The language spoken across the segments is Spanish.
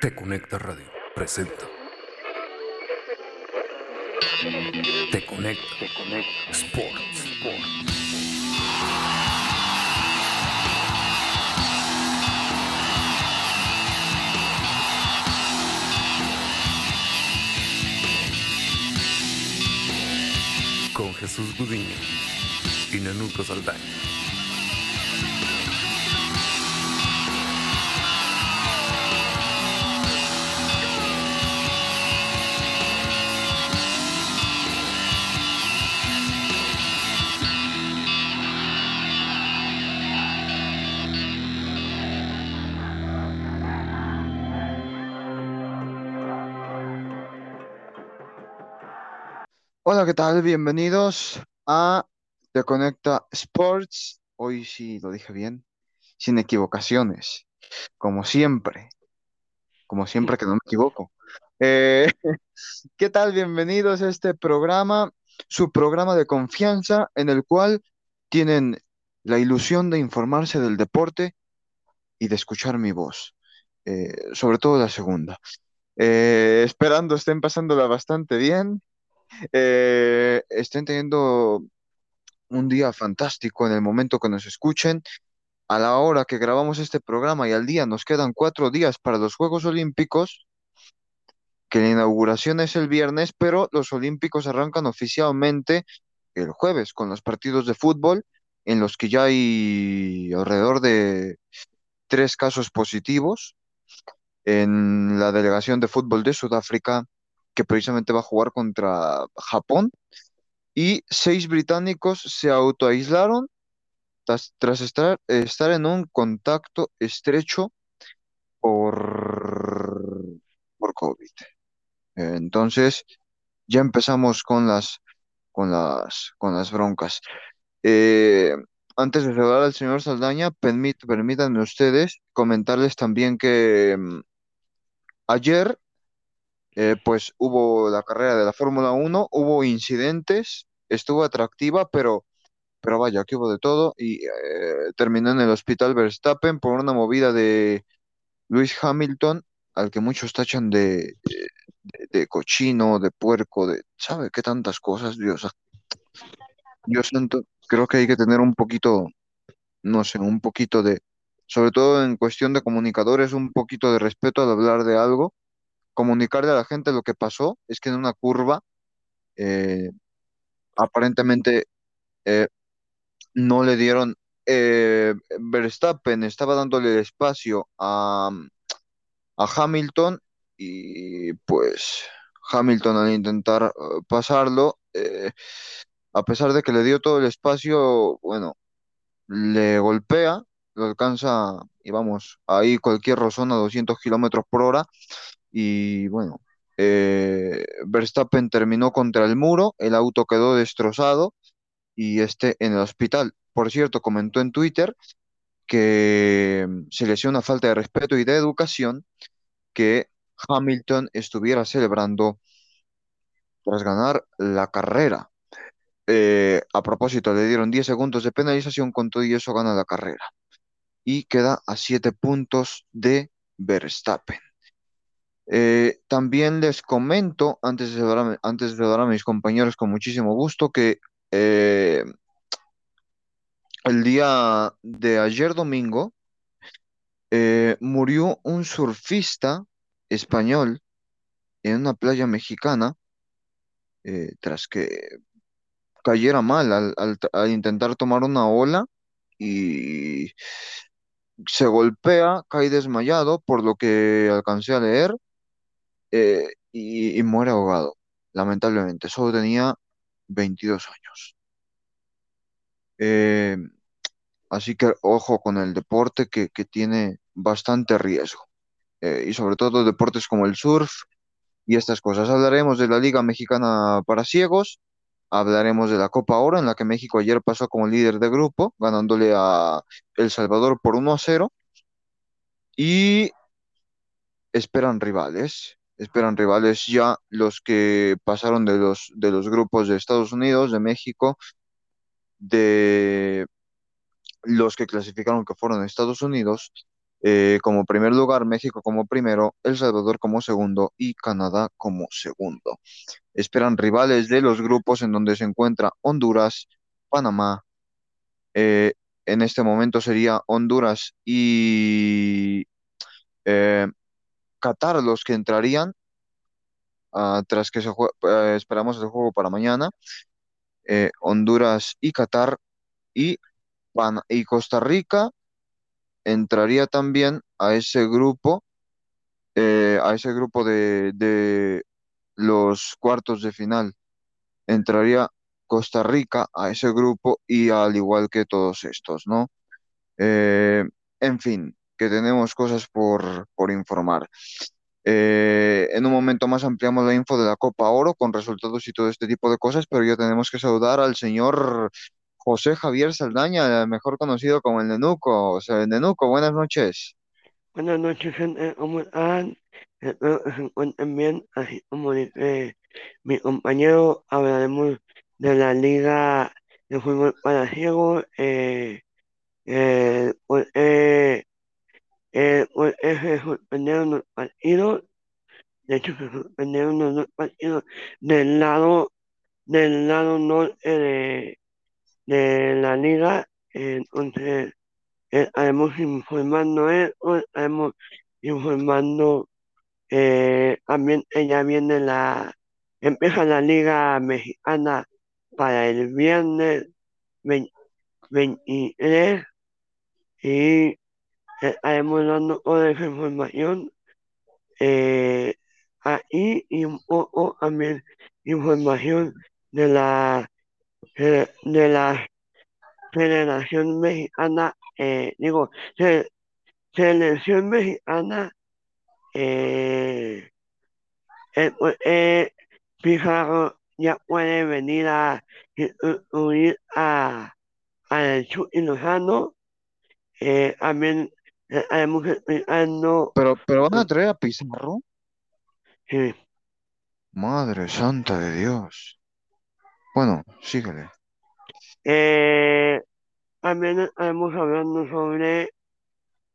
Te Conecta Radio presenta. Te Conecta, Te Conecta Sports. Con Jesús Gudiño y Nenuco Saldaña. Hola, ¿qué tal? Bienvenidos a Te Conecta Sports. Hoy sí lo dije bien, sin equivocaciones, como siempre, como siempre que no me equivoco. Eh, ¿qué tal? Bienvenidos a este programa, su programa de confianza en el cual tienen la ilusión de informarse del deporte y de escuchar mi voz, eh, sobre todo la segunda. Eh, esperando estén pasándola bastante bien eh, estén teniendo un día fantástico en el momento que nos escuchen. A la hora que grabamos este programa y al día nos quedan cuatro días para los Juegos Olímpicos, que la inauguración es el viernes, pero los Olímpicos arrancan oficialmente el jueves con los partidos de fútbol en los que ya hay alrededor de tres casos positivos en la delegación de fútbol de Sudáfrica que precisamente va a jugar contra Japón, y seis británicos se autoaislaron tras, estar, estar en un contacto estrecho por, por COVID. Entonces, ya empezamos con las, con las, con las broncas. Eh, antes de saludar al señor Saldaña, permit- permítanme ustedes comentarles también que mm, ayer eh, pues hubo la carrera de la Fórmula Uno, hubo incidentes, estuvo atractiva, pero, pero vaya, que hubo de todo y eh, terminó en el hospital Verstappen por una movida de Lewis Hamilton, al que muchos tachan de, de, de cochino, de puerco, de, ¿sabe qué tantas cosas, Dios? Yo siento, creo que hay que tener un poquito, no sé, un poquito de, sobre todo en cuestión de comunicadores, un poquito de respeto al hablar de algo comunicarle a la gente lo que pasó es que en una curva eh, aparentemente eh, no le dieron, eh, Verstappen estaba dándole el espacio a, a Hamilton y pues Hamilton al intentar eh, pasarlo, eh, a pesar de que le dio todo el espacio, bueno, le golpea, lo alcanza y vamos, ahí cualquier rozón a 200 kilómetros por hora y bueno, eh, Verstappen terminó contra el muro, el auto quedó destrozado y este en el hospital. Por cierto, comentó en Twitter que mm, se le hacía una falta de respeto y de educación que Hamilton estuviera celebrando tras ganar la carrera. Eh, a propósito, le dieron 10 segundos de penalización, con todo y eso gana la carrera. Y queda a 7 puntos de Verstappen. Eh, también les comento, antes de saludar a, antes de a mis compañeros con muchísimo gusto, que eh, el día de ayer domingo eh, murió un surfista español en una playa mexicana tras que cayera mal al, al- al intentar tomar una ola y se golpea, cae desmayado, por lo que alcancé a leer, eh, y, muere ahogado, lamentablemente. Solo tenía 22 años. Eh, así que ojo con el deporte que, que tiene bastante riesgo. Eh, y sobre todo deportes como el surf y estas cosas. Hablaremos de la Liga Mexicana para Ciegos, hablaremos de la Copa Oro, en la que México ayer pasó como líder de grupo, ganándole a El Salvador por 1 a 0, y esperan rivales. Esperan rivales ya los que pasaron de los, de los grupos de Estados Unidos, de México, de los que clasificaron que fueron Estados Unidos, eh, como primer lugar, México como primero, El Salvador como segundo y Canadá como segundo. Esperan rivales de los grupos en donde se encuentra Honduras, Panamá. eh, en este momento sería Honduras y eh, Qatar los que entrarían ah, tras que se eh, esperamos el juego para mañana. eh, Honduras y Qatar y, Costa Rica entraría también a ese grupo, eh, a ese grupo de, de los cuartos de final. Entraría Costa Rica a ese grupo y al igual que todos estos, ¿no? En fin, que tenemos cosas por, por informar. Eh, en un momento más ampliamos la info de la Copa Oro con resultados y todo este tipo de cosas, pero ya tenemos que saludar al señor José Javier Saldaña, mejor conocido como el Nenuco. O sea, el Nenuco, buenas noches. Buenas noches, gente. ¿Cómo están? Se encuentren bien. Así como dice mi compañero, hablaremos de la Liga de Fútbol para Ciegos. Eh, eh, pues, eh, eh, eh, se suspendieron los partidos. De hecho, se suspendieron los dos partidos del lado, del lado norte de, de la liga. Entonces, eh, estaremos informando eso, estaremos informando eh, también ella viene la, empieza la liga mexicana para el viernes 20 23 y estaremos dando toda esa información eh, ahí y un poco también información de la de, la Federación Mexicana, eh, digo, se- Selección Mexicana, eh, eh, pues, eh, Pizarro ya puede venir a sustituir a, a Chucky Lozano, eh, eh, estaremos explicando, Pero, pero van a traer a Pizarro. sí, Madre santa de Dios. Bueno, síguele. eh, también estaremos hablando sobre,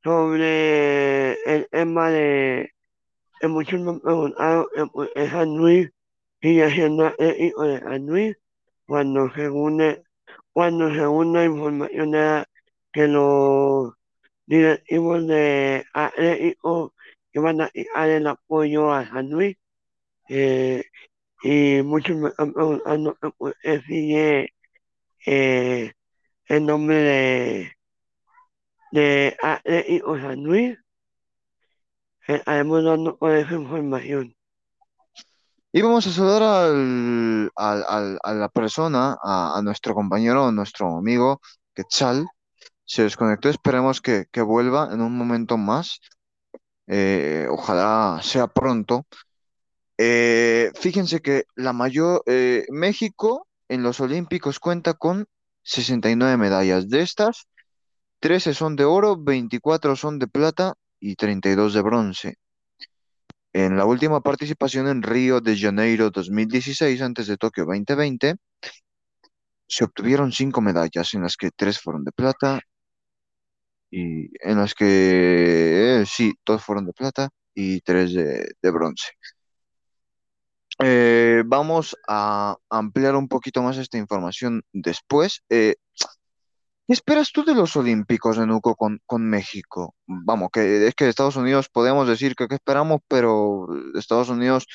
sobre el tema de, que muchos me han preguntado, eh, San Luis sigue siendo Atlético de San Luis, cuando según, eh, cuando según la información era que los directivos de Atlético iban a quitar el apoyo a San Luis, eh, y muchos me están preguntando que por qué sigue eh, el nombre de, de Atlético San Luis, eh, estaremos dando toda esa información. Y vamos a saludar al, al- al- a la persona, a, a nuestro compañero, a nuestro amigo Quetzal. Se desconectó, esperemos que, que vuelva en un momento más. Eh, ojalá sea pronto. Eh, fíjense que la mayor, eh, México en los Olímpicos cuenta con 69 medallas. De estas, 13 son de oro, 24 son de plata y 32 de bronce. En la última participación en Río de Janeiro 2016, antes de Tokio 2020, se obtuvieron cinco medallas, en las que tres fueron de plata y en las que, sí, dos fueron de plata y tres de, de bronce. Eh, vamos a ampliar un poquito más esta información después. Eh, ¿qué esperas tú de los Olímpicos de Nuco con, con México? Vamos, que es que Estados Unidos podemos decir que esperamos, pero Estados Unidos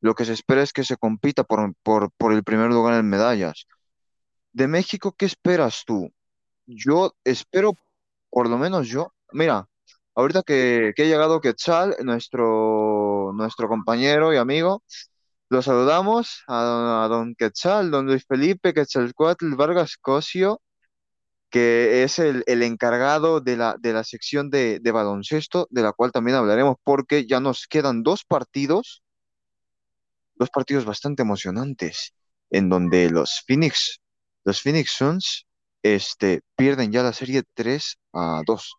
lo que se espera es que se compita por, por, por el primer lugar en medallas. De México, ¿qué esperas tú? Yo espero, por lo menos yo, mira, ahorita que, ha llegado Quetzal, nuestro, nuestro compañero y amigo, lo saludamos a, don a don Quetzal, don Luis Felipe Quetzalcóatl Vargas Cosio, que es el, el encargado de la, de la sección de, de baloncesto, de la cual también hablaremos, porque ya nos quedan dos partidos, dos partidos bastante emocionantes, en donde los Phoenix, los Phoenix Suns, este, pierden ya la serie 3 a 2.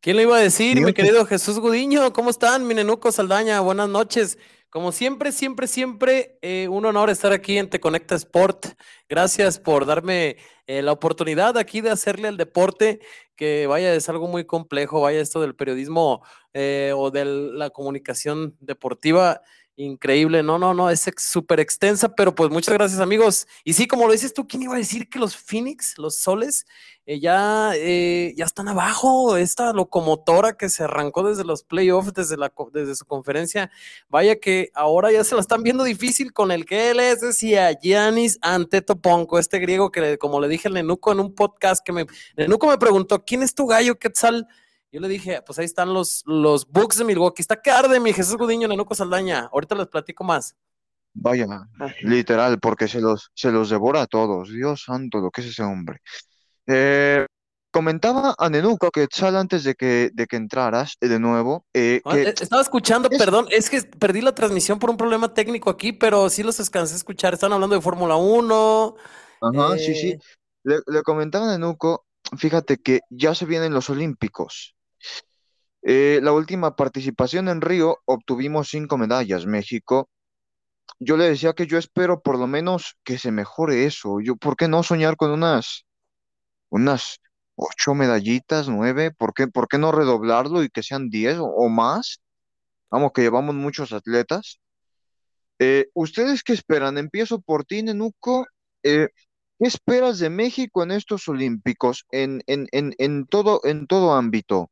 ¿Quién lo iba a decir, mi querido Jesús Gudiño? ¿Cómo están, mi nenuco Saldaña? Buenas noches. Como siempre, siempre, siempre, eh, un honor estar aquí en Te Conecta Sport. Gracias por darme eh, la oportunidad aquí de hacerle al deporte, que vaya, es algo muy complejo, vaya, esto del periodismo eh, o de la comunicación deportiva Increíble, no, no, no, es súper extensa, pero pues muchas gracias amigos. Y sí, como lo dices tú, ¿quién iba a decir que los Phoenix, los soles, eh, ya, eh, ya están abajo? Esta locomotora que se arrancó desde los playoffs, desde, la, desde su conferencia, vaya que ahora ya se la están viendo difícil con el que él es, decía Giannis Antetoponco, este griego que como le dije a Nenuco en un podcast que me, Nenuco me preguntó, ¿quién es tu gallo Quetzal? Yo le dije, pues ahí están los, los Bucks de Milwaukee. Está que arde mi Jesús Gudiño, Nenuco Saldaña. Ahorita les platico más. Vaya, literal, porque se los, se los devora a todos. Dios santo, lo que es ese hombre. Eh, comentaba a Nenuco que sal antes de que, de que entraras eh, de nuevo. Eh, ah, estaba escuchando, perdón, es que perdí la transmisión por un problema técnico aquí, pero sí los descansé a escuchar. Están hablando de Fórmula 1. Ajá, sí, sí. Le, le comentaba a Nenuco, fíjate que ya se vienen los Olímpicos. Eh, la última participación en Río obtuvimos cinco medallas, México. Yo le decía que yo espero por lo menos que se mejore eso. Yo, ¿por qué no soñar con unas, unas ocho medallitas, nueve? ¿Por qué, por qué no redoblarlo y que sean diez o, más? Vamos, que llevamos muchos atletas. Eh, ¿ustedes qué esperan? Empiezo por ti, Nenuco. Eh, ¿qué esperas de México en estos Olímpicos, en, en, en, en todo, en todo ámbito?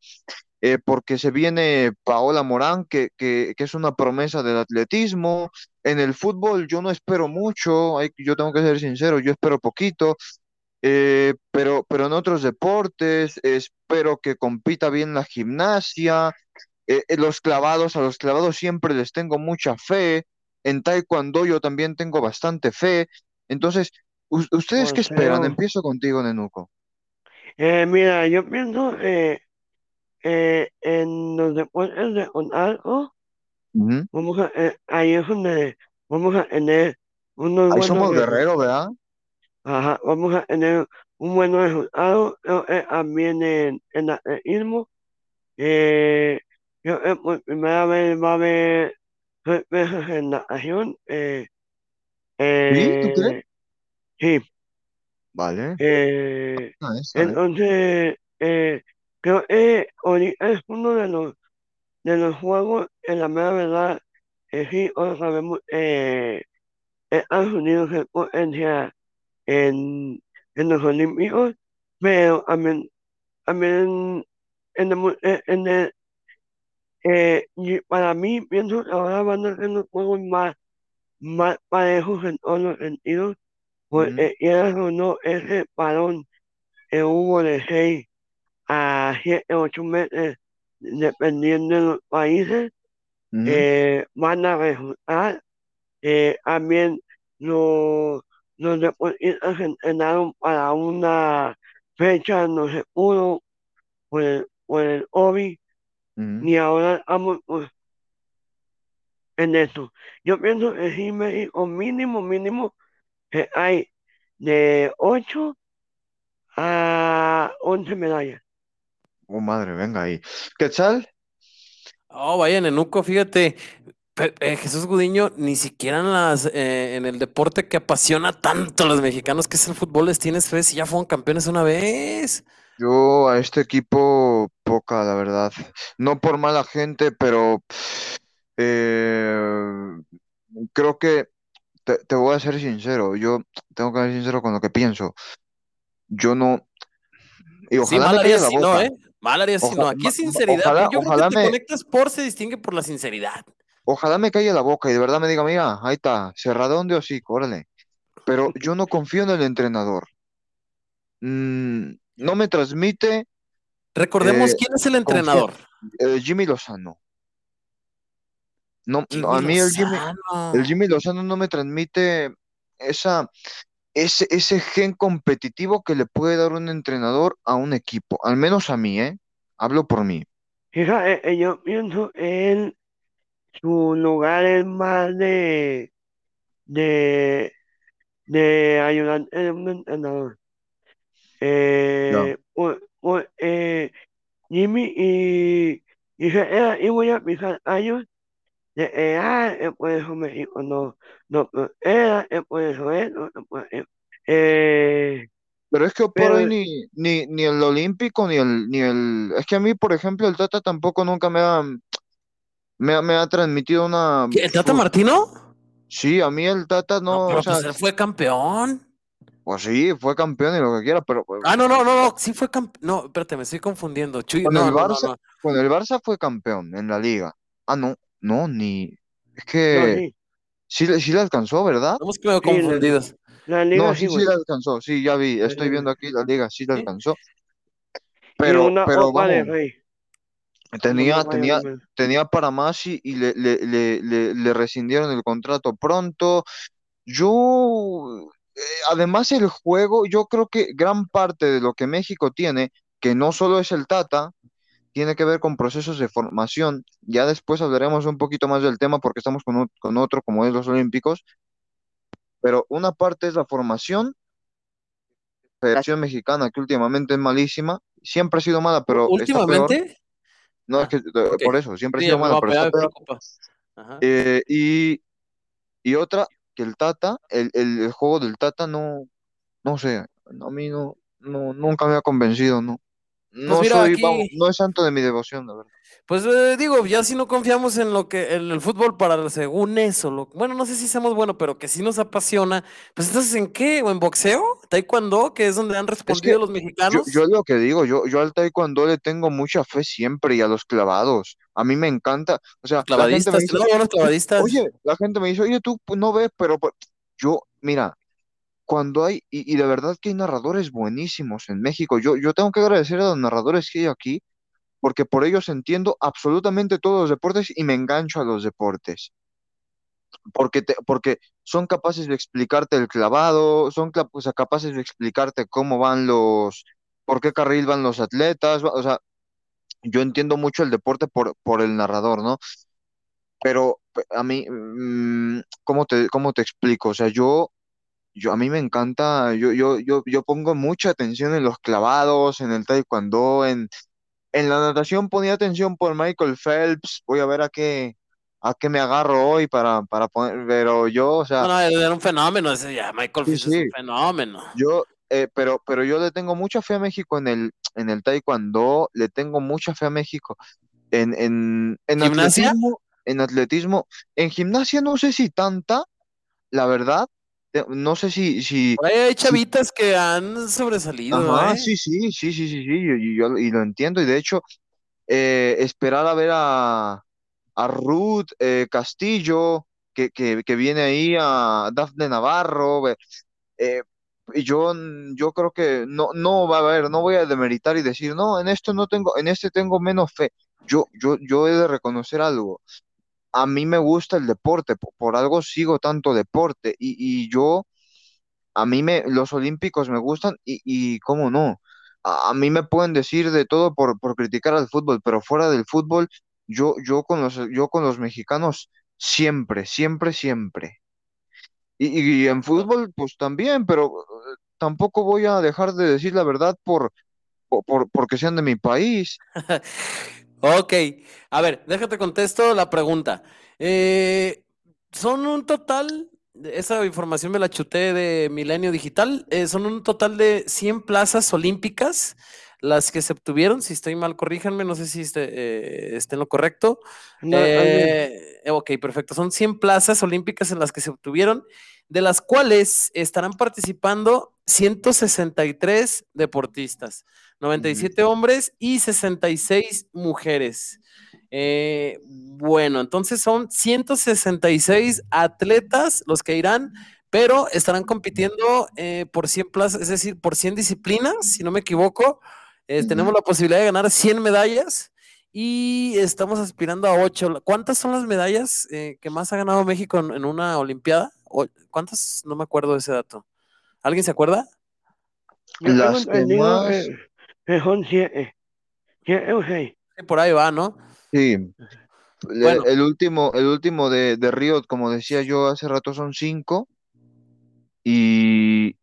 Eh, porque se viene Paola Morán, que, que, que, es una promesa del atletismo. En el fútbol yo no espero mucho, hay, yo tengo que ser sincero, yo espero poquito, eh, pero, pero en otros deportes espero que compita bien la gimnasia, eh, los clavados, a los clavados siempre les tengo mucha fe, en taekwondo yo también tengo bastante fe. Entonces, ¿ustedes qué esperan? Empiezo contigo, Nenuco. mira, yo pienso eh, en los deportes de un algo, vamos a, eh, ahí es donde vamos a tener unos Ahí somos guerreros, ¿verdad? Ajá, vamos a tener un buen resultado eh, también en, en atletismo. Eh, yo, eh, por primera vez va a haber sorpresas en natación. Eh, ¿Sí? ¿Tú crees? sí. Vale. Eh, ah, entonces, eh, Creo que es uno de los, de los juegos, en la mera verdad, eh, sí, hoy sabemos, eh, Estados Unidos es potencia en, en los Olímpicos, pero también, también en el, en el eh, y para mí pienso que ahora van a ser los juegos más, más parejos en todos los sentidos, porque quieras o no, ese parón que hubo de seis a 7, 8 meses, dependiendo de los países, eh, van a resultar. Eh, también los, los deportistas entrenaron para una fecha, no se pudo por el, por el OBI, ni ahora estamos pues, en eso. Yo pienso que sí, México mínimo, mínimo, que hay de 8 a 11 medallas. Oh, madre, venga ahí. ¿Qué tal? Oh, vaya, Nenuco, fíjate, eh, Jesús Gudiño, ni siquiera en, las, eh, en el deporte que apasiona tanto a los mexicanos, que es el fútbol, les tienes fe si ya fueron campeones una vez. Yo a este equipo poca, la verdad. No por mala gente, pero eh, creo que te, te voy a ser sincero. Yo tengo que ser sincero con lo que pienso. Yo no. Y ojalá me la boca. no, ¿eh? Mal haría si no. Aquí es sinceridad. yo creo que te conectas por se distingue por la sinceridad. Ojalá me calle la boca y de verdad me diga, mira, ahí está, cerradón de hocico, órale. Pero yo no confío en el entrenador. Mm, no me transmite. Recordemos eh, quién es el entrenador. Eh, Jimmy Lozano. No, a mí el Jimmy, el Jimmy Lozano no me transmite esa, ese, ese gen competitivo que le puede dar un entrenador a un equipo, al menos a mí, ¿eh? Hablo por mí. Fíjate, eh, yo pienso en su lugar es más de, de, de ayudante de un entrenador. Eh, eh, Jimmy y, y, y voy a pisar años de edad, eh, por eso México no, no eh, por eso es, no, no puede- eh, Pero es que por pero ahí ni, ni, ni el olímpico ni el, ni el... Es que a mí, por ejemplo, el Tata tampoco nunca me ha, me, ha- me ha transmitido una... ¿Qué, ¿El Tata Martino? sí, a mí el Tata No, no, pero o sea, pues él fue campeón. pues sí, fue campeón y lo que quiera, pero pues, Ah, no, no, no, no, sí fue campeón. No, espérate, me estoy confundiendo. Chuy, con no, el no, no, Barça, no. con el Barça fue campeón en la liga. Ah, no, no, ni... Es no, que sí, sí, le- sí le alcanzó, ¿verdad? Estamos medio sí, la, confundidos. la No, liga sí, sí, sí güey. le alcanzó, sí, ya vi, estoy viendo aquí la liga, sí le ¿Sí? alcanzó, pero, una pero de vamos, rey, no me tenía, la tenía, tenía para más y, y le, le, le, le, le rescindieron el contrato pronto. Yo, eh, además el juego, yo creo que gran parte de lo que México tiene, que no solo es el Tata, tiene que ver con procesos de formación. Ya después hablaremos un poquito más del tema porque estamos con, con otro como es los Olímpicos, pero una parte es la formación, Federación Mexicana, que últimamente es malísima, siempre ha sido mala, pero está peor. Últimamente. No, es Ah, que eh, por eso, siempre ha sido mala, pero está peor. Ajá. Eh, y, y otra, que el Tata, el, el, el juego del Tata no, no sé, a mí no, no, nunca me ha convencido, no. Pues No mira, soy, vamos, no es santo de mi devoción, la verdad. pues eh, digo, ya si no confiamos en lo que, en el fútbol para según eso, lo, bueno, no sé si somos buenos, pero que sí nos apasiona, pues entonces ¿en qué? ¿O en boxeo? ¿Taekwondo? Que es donde han Es que respondido los yo, mexicanos. yo lo que digo, yo, yo al taekwondo le tengo mucha fe siempre y a los clavados. A mí me encanta. O sea, la gente me Clavadistas, dice, tenemos buenos "Tú- clavadistas. oye, la gente me dice, oye, tú pues, no ves, pero pues, yo, mira, cuando hay, y, y de verdad que hay narradores buenísimos en México. Yo, yo tengo que agradecer a los narradores que hay aquí, porque por ellos entiendo absolutamente todos los deportes y me engancho a los deportes. Porque, te- porque son capaces de explicarte el clavado, son o sea, capaces de explicarte cómo van los, por qué carril van los atletas. O sea, yo entiendo mucho el deporte por, por el narrador, ¿no? Pero pe- a mí, mm, ¿cómo te, cómo te explico? O sea, yo, yo a mí me encanta, yo, yo, yo, yo pongo mucha atención en los clavados, en el taekwondo, en, en la natación ponía atención por Michael Phelps, voy a ver a qué, a qué me agarro hoy para, para poner, pero yo, o sea, no, era un fenómeno, ese ya, Michael sí, Phelps es sí, un fenómeno. yo, eh, pero, pero yo le tengo mucha fe a México en el, en el taekwondo, le tengo mucha fe a México en, en, en ¿Gimnasia? atletismo, en atletismo, en gimnasia no sé si tanta, la verdad, no sé si, si, Por ahí hay si, chavitas que han sobresalido, ajá, ¿eh? sí, sí, sí, sí, sí, sí, y, yo, y lo entiendo, y de hecho, eh, esperar a ver a, a Ruth eh, Castillo, que, que, que viene ahí, a Dafne Navarro, eh, yo, yo creo que no, no va a haber, no voy a demeritar y decir, no, en esto no tengo, en este tengo menos fe. Yo, yo, yo he de reconocer algo. A mí me gusta el deporte, po- por, algo sigo tanto deporte, y, y yo, a mí me, los olímpicos me gustan, y, y cómo no. A, a mí me pueden decir de todo por, por criticar al fútbol, pero fuera del fútbol, yo, yo con los, yo con los mexicanos, siempre, siempre, siempre. Y, y en fútbol, pues también, pero eh, tampoco voy a dejar de decir la verdad por, por, por- porque sean de mi país. Ok, a ver, déjate contesto la pregunta. Eh, son un total, esa información me la chuté de Milenio Digital, eh, son un total de 100 plazas olímpicas las que se obtuvieron, si estoy mal, corríjanme, no sé si esté, eh, esté en lo correcto. No, ver, Eh, ok, perfecto, son 100 plazas olímpicas en las que se obtuvieron, de las cuales estarán participando 163 deportistas. Ujú. 97 hombres y 66 mujeres. Eh, bueno, entonces son 166 atletas los que irán, pero estarán compitiendo eh, por 100 plazas, es decir, por 100 disciplinas, si no me equivoco. Eh, Tenemos la posibilidad de ganar 100 medallas y estamos aspirando a 8. ¿Cuántas son las medallas eh, que más ha ganado México en, en una Olimpiada? O- ¿Cuántas? No me acuerdo de ese dato. ¿Alguien se acuerda? Las que entendido más, que son siete, siete o seis. Sí, por ahí va, ¿no? sí, el, Bueno, el último, el último de, de Río, como decía yo hace rato, son cinco y,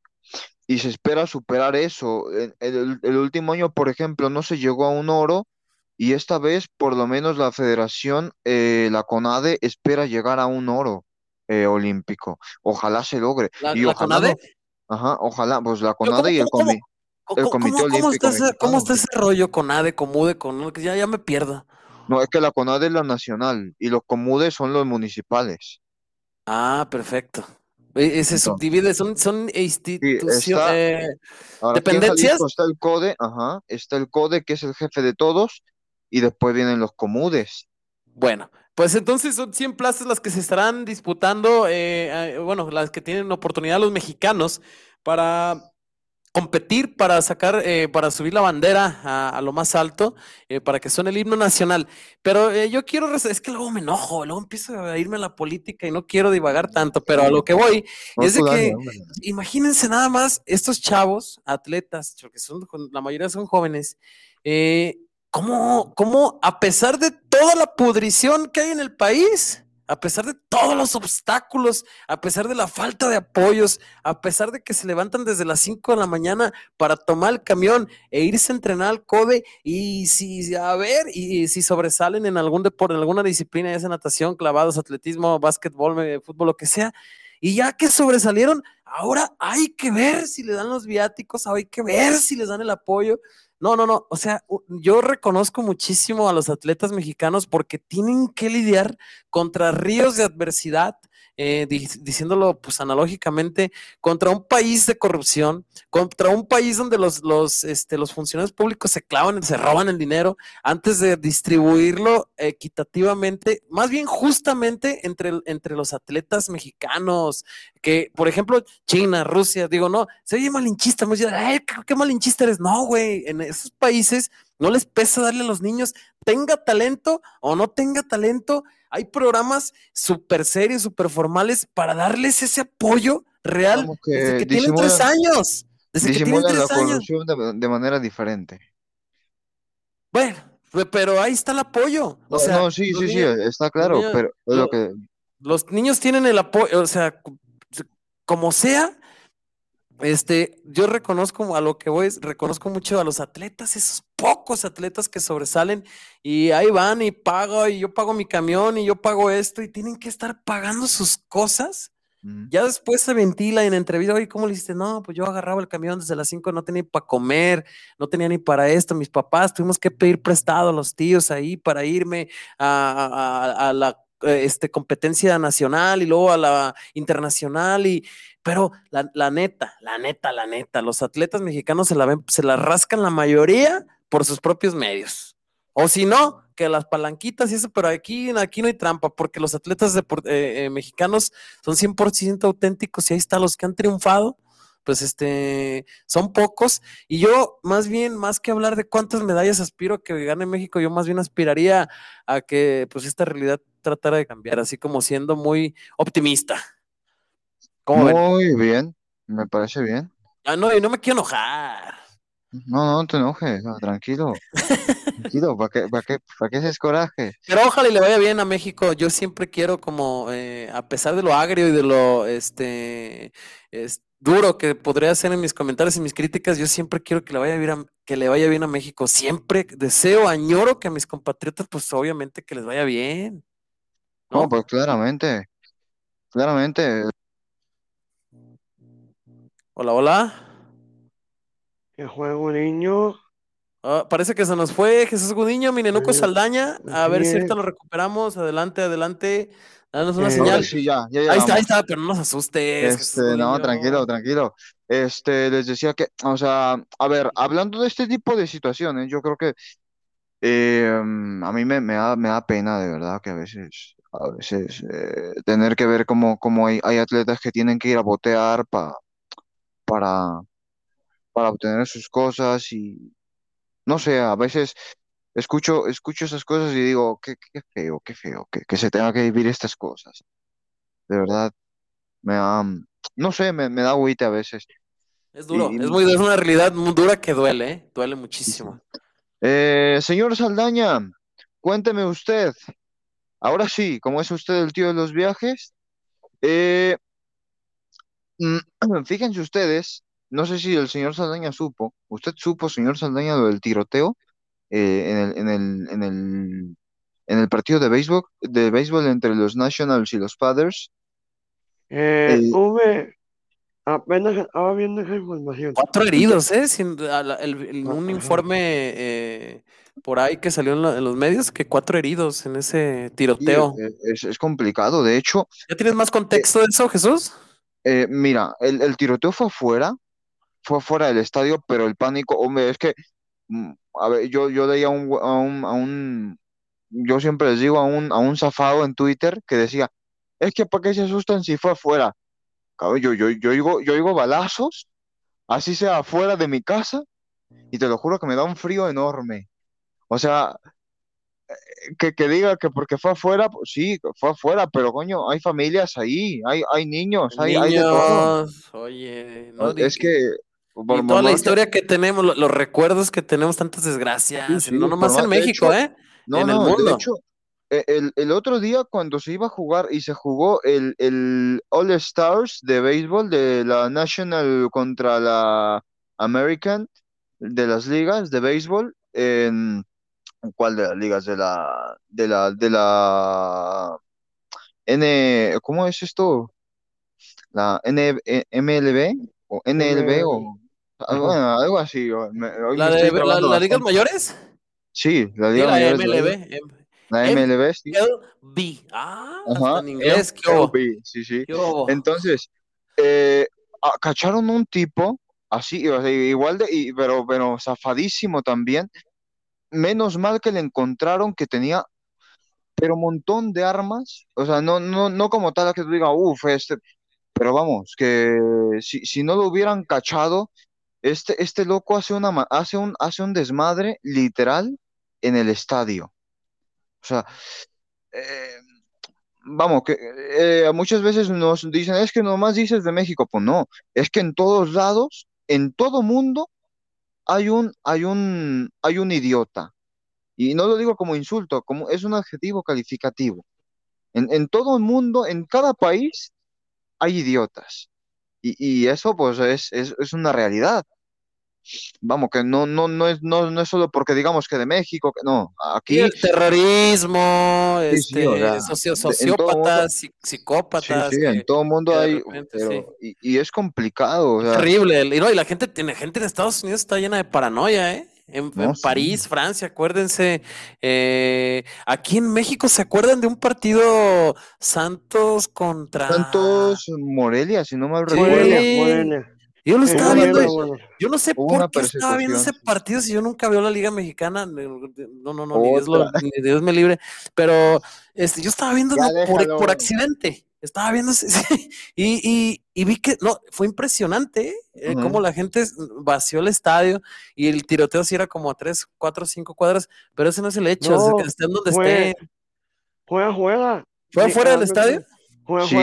y se espera superar eso. El, el- el último año, por ejemplo, no se llegó a un oro Y esta vez, por lo menos la federación, eh, la CONADE, espera llegar a un oro eh, olímpico. Ojalá se logre. ¿La, Y la ojalá no, CONADE? ajá, ojalá, pues la CONADE ¿Cómo, y el, comi- el cómo, Comité cómo, cómo está ese, cómo está Mexicano. ese rollo CONADE, COMUDE, con que ya, ya me pierdo? No, es que la CONADE es la nacional y los COMUDE son los municipales. Ah, perfecto. E- Se subdivide, son, son sí, instituciones, ahora en dependencias. Está el CODE, ajá, está el CODE que es el jefe de todos y después vienen los COMUDES. Bueno, pues entonces son 100 plazas las que se estarán disputando, eh, eh, bueno, las que tienen oportunidad los mexicanos para competir, para sacar, eh, para subir la bandera a, a lo más alto, eh, para que suene el himno nacional. Pero eh, yo quiero, es que luego me enojo, luego empiezo a irme a la política y no quiero divagar tanto, pero a lo que voy No, es de que hombre. imagínense nada más estos chavos, atletas, porque son, la mayoría son jóvenes, eh, ¿cómo, cómo, a pesar de toda la pudrición que hay en el país, a pesar de todos los obstáculos, a pesar de la falta de apoyos, a pesar de que se levantan desde las 5 de la mañana para tomar el camión e irse a entrenar al CODE y si, a ver, y si sobresalen en algún deporte, en alguna disciplina, ya sea natación, clavados, atletismo, básquetbol, fútbol, lo que sea, y ya que sobresalieron, ahora hay que ver si le dan los viáticos, hay que ver si les dan el apoyo. No, no, no. O sea, yo reconozco muchísimo a los atletas mexicanos porque tienen que lidiar contra ríos de adversidad, eh, di- diciéndolo pues analógicamente, contra un país de corrupción, contra un país donde los, los, este, los funcionarios públicos se clavan, se roban el dinero antes de distribuirlo equitativamente, más bien justamente entre, entre los atletas mexicanos, que por ejemplo China, Rusia, digo, no, se oye malinchista, me dicen, ay, qué malinchista eres, no, güey, en esos países no les pesa darle a los niños, tenga talento o no tenga talento, hay programas súper serios, súper formales para darles ese apoyo real Digamos desde que que tienen tres años, desde que tienen disimulan la tres años. corrupción de, de manera diferente. Bueno, pe- pero ahí está el apoyo. O No, sea, no, sí, sí, sí, está claro, niños, pero es lo lo- que los niños tienen el apoyo, o sea, como sea, este, yo reconozco a lo que voy, es- reconozco mucho a los atletas, esos pocos atletas que sobresalen y ahí van y pago y yo pago mi camión y yo pago esto y tienen que estar pagando sus cosas. mm, Ya después se ventila en entrevista, oye, ¿cómo le hiciste? No, pues yo agarraba el camión desde las 5, no tenía ni para comer, no tenía ni para esto, mis papás, tuvimos que pedir prestado a los tíos ahí para irme a, a- a la este, competencia nacional y luego a la internacional y pero la, la neta, la neta, la neta, los atletas mexicanos se la ven, se la rascan la mayoría por sus propios medios. O si no, que las palanquitas y eso, pero aquí, aquí no hay trampa, porque los atletas depor- eh, eh, mexicanos son 100% auténticos y ahí están los que han triunfado, pues este, son pocos. Y yo, más bien, más que hablar de cuántas medallas aspiro a que gane México, yo más bien aspiraría a que pues esta realidad tratara de cambiar, así como siendo muy optimista. ¿Cómo ven? Muy bien, me parece bien. Ah, no, y no me quiero enojar. No, no te enojes, no, tranquilo, tranquilo, ¿para qué, para qué, para qué ese coraje? Pero ojalá y le vaya bien a México. Yo siempre quiero como, eh, a pesar de lo agrio y de lo este es, duro que podría ser en mis comentarios y mis críticas, yo siempre quiero que le vaya bien a, que le vaya bien a México. Siempre deseo, añoro que a mis compatriotas, pues obviamente que les vaya bien, No, ¿no? pues claramente, claramente, Hola, hola. Que juego niño. Ah, parece que se nos fue Jesús Gudiño, mi nenuco Sí, Saldaña. A ver si ahorita lo recuperamos. Adelante, adelante. Danos una Eh, señal. sí, ya, ya Ahí está, ahí está, pero no nos asustes, Este, no, tranquilo, tranquilo. Este, les decía que, o sea, a ver, hablando de este tipo de situaciones, yo creo que eh, mm, a mí me, me da, me da pena de verdad que a veces, a veces eh, tener que ver cómo, cómo hay, hay atletas que tienen que ir a botear pa- para, para obtener sus cosas y no sé, a veces escucho, escucho esas cosas y digo, qué, qué feo, qué feo, que, que se tenga que vivir estas cosas. De verdad, me da, no sé, me, me da agüite a veces. Es duro, Y, es muy, es una realidad muy dura que duele, ¿eh? Duele muchísimo. eh, señor Saldaña, cuénteme usted, ahora sí, como es usted el tío de los viajes, eh, fíjense ustedes, no sé si el señor Saldaña supo, ¿usted supo, señor Saldaña, lo del tiroteo eh, en el, en el, en el, en el partido de béisbol, de béisbol entre los Nationals y los Padres. Eh, V, apenas estaba viendo esa información. Cuatro heridos, ¿eh? Sin- a la- el- el- un informe eh, por ahí que salió en, la- en los medios que cuatro heridos en ese tiroteo. eh, es, es complicado. De hecho, ¿Ya tienes más contexto de eso, Jesús? Eh, mira, el, el tiroteo fue afuera, fue afuera del estadio, pero el pánico, hombre, es que, mm, a ver, yo, yo leía a un, a un- yo siempre les digo a un, a un zafado en Twitter que decía, es que ¿para qué se asustan si fue afuera? Cabrón, yo, yo, yo oigo, yo oigo balazos, así sea afuera de mi casa, y te lo juro que me da un frío enorme. O sea, que, que diga que porque fue afuera, pues sí, fue afuera, pero coño, hay familias ahí, hay, hay niños, hay, hay de todo. Niños, oye, no Es di- que, y toda la historia que tenemos, lo- los recuerdos que tenemos, tantas desgracias, Sí, y sí, no nomás en México, hecho- ¿eh? no, en el no, de mundo. hecho, e- el, el otro día cuando se iba a jugar y se jugó el, el All Stars de béisbol de la National contra la American de las ligas de béisbol, en ¿cuál de las ligas? De la, de la, de la N, ¿cómo es esto? La N, eh, MLB o NLB o bueno, algo así. me- ¿La de la, las ligas mayores? Sí, la Sí, Liga la Mayores MLB. La MLB, sí. MLB. Ah, Ajá, en inglés, ¿qué hubo? Sí, sí. Entonces, eh, cacharon un tipo así, igual de, y- pero, pero zafadísimo también. Menos mal que le encontraron que tenía, pero un montón de armas. O sea, no, no, no como tal que tú digas, uff, este, pero vamos, que si, si no lo hubieran cachado, este, este loco hace una, hace un, hace un desmadre literal en el estadio. O sea, eh, vamos, que eh, muchas veces nos dicen, es que nomás dices de México, pues no, es que en todos lados, en todo mundo, hay un, hay un, hay un idiota. Y no lo digo como insulto, como es un adjetivo calificativo. En, todo el mundo, en cada país, hay idiotas. Y, y eso, pues, es, es, es una realidad. Vamos, que no, no, no es, no, no es solo porque digamos que de México, que no, Y aquí el terrorismo, Sí, sí, este, o sea, socio- de- en todo mundo- sociópatas, psi- Sí, psicópatas, sí, en todo mundo hay, repente, pero, y, y es complicado, o sea, terrible. Y, no, y la gente tiene gente en Estados Unidos está llena de paranoia, ¿eh? En, No, en sí. París, Francia, acuérdense. eh, aquí en México, ¿se acuerdan de un partido Santos contra Santos Morelia, si no mal Sí. recuerdo, Morelia, Morelia. Yo lo estaba viendo. Bueno. Yo no sé por qué estaba viendo ese partido si yo nunca veo la Liga Mexicana. No, no, no, ni Dios, lo- ni Dios me libre. Pero este, yo estaba viendo por, por accidente. Estaba viendo sí, y, y, y vi que no, fue impresionante ¿eh? Eh, cómo la gente vació el estadio y el tiroteo sí era como a tres, cuatro, cinco cuadras, pero ese no es el hecho, No, que estén donde fue- estén. Fue afuera. ¿Fue afuera del estadio? Fue Sí,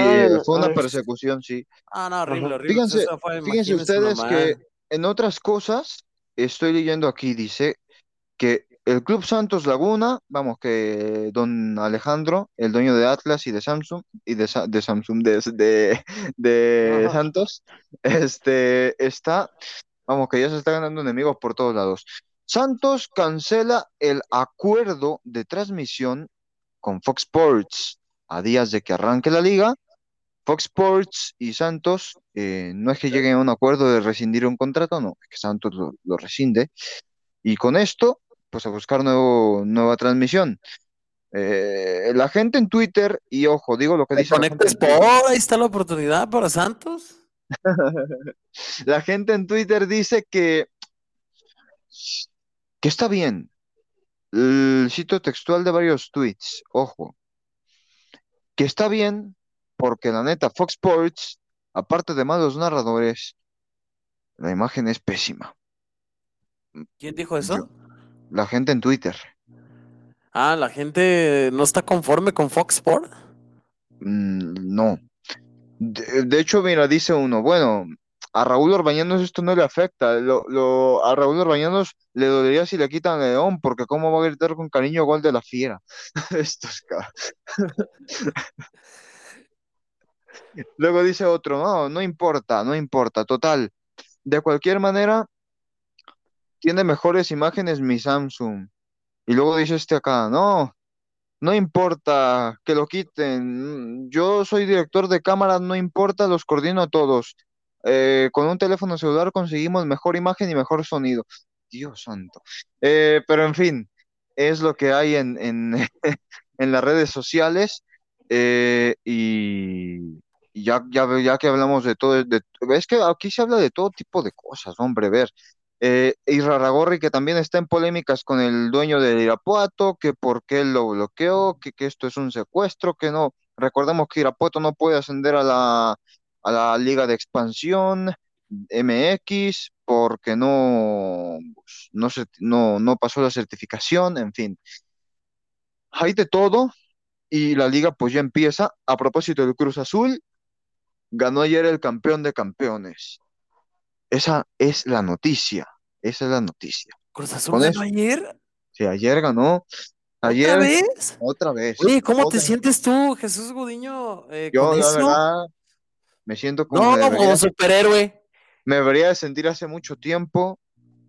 fue una persecución, sí. Ah, no, horrible, horrible. Fíjense, fue, fíjense ustedes que en otras cosas, estoy leyendo aquí, dice que el Club Santos Laguna, vamos, que don Alejandro, el dueño de Atlas y de Samsung, y de, Sa- de Samsung, de, de, de. Santos, este, está, vamos, que ya se está ganando enemigos por todos lados. Santos cancela el acuerdo de transmisión con Fox Sports a días de que arranque la liga. Fox Sports y Santos eh, no es que lleguen a un acuerdo de rescindir un contrato, no, es que Santos lo, lo rescinde. Y con esto, pues a buscar nuevo, nueva transmisión. Eh, la gente en Twitter, y ojo, digo lo que dice Conecta. Sport, ahí está la oportunidad para Santos. La gente en Twitter dice que, que está bien. El cito textual de varios tweets, ojo, que está bien porque la neta Fox Sports, aparte de malos narradores, la imagen es pésima. ¿Quién dijo eso? Yo- La gente en Twitter. Ah, la gente no está conforme con Fox Sport. Mm, no. De, de hecho, mira, dice uno, bueno, a Raúl Orbañanos esto no le afecta. Lo, lo- a Raúl Orbañanos le dolería si le quitan a León, porque cómo va a gritar con cariño gol de la fiera. Esto es Luego dice otro, no, no importa, no importa, total. De cualquier manera, tiene mejores imágenes mi Samsung. Y luego dice este acá, no, no importa que lo quiten. Yo soy director de cámara, no importa, los coordino a todos. Eh, con un teléfono celular conseguimos mejor imagen y mejor sonido. Dios santo. Eh, pero en fin, es lo que hay en, en, en las redes sociales. eh, y, y ya, ya, ya que hablamos de todo, de, es que aquí se habla de todo tipo de cosas, hombre, ver. Eh, Irarrágorri, que también está en polémicas con el dueño del Irapuato, que por qué lo bloqueó, que, que esto es un secuestro, que no. Recordemos que Irapuato no puede ascender a la, a la Liga de Expansión MX porque no, pues, no, no, no pasó la certificación, en fin. Hay de todo y la liga pues ya empieza. A propósito del Cruz Azul, ganó ayer el campeón de campeones. Esa es la noticia, esa es la noticia. Cruz Azul ganó ayer. Sí, ayer ganó, ¿Otra ayer vez? otra vez. Oye, ¿cómo te otra- sientes tú, Jesús Gudiño, eh, Yo con la eso? verdad me siento como No, me debería, como superhéroe. me debería de sentir hace mucho tiempo.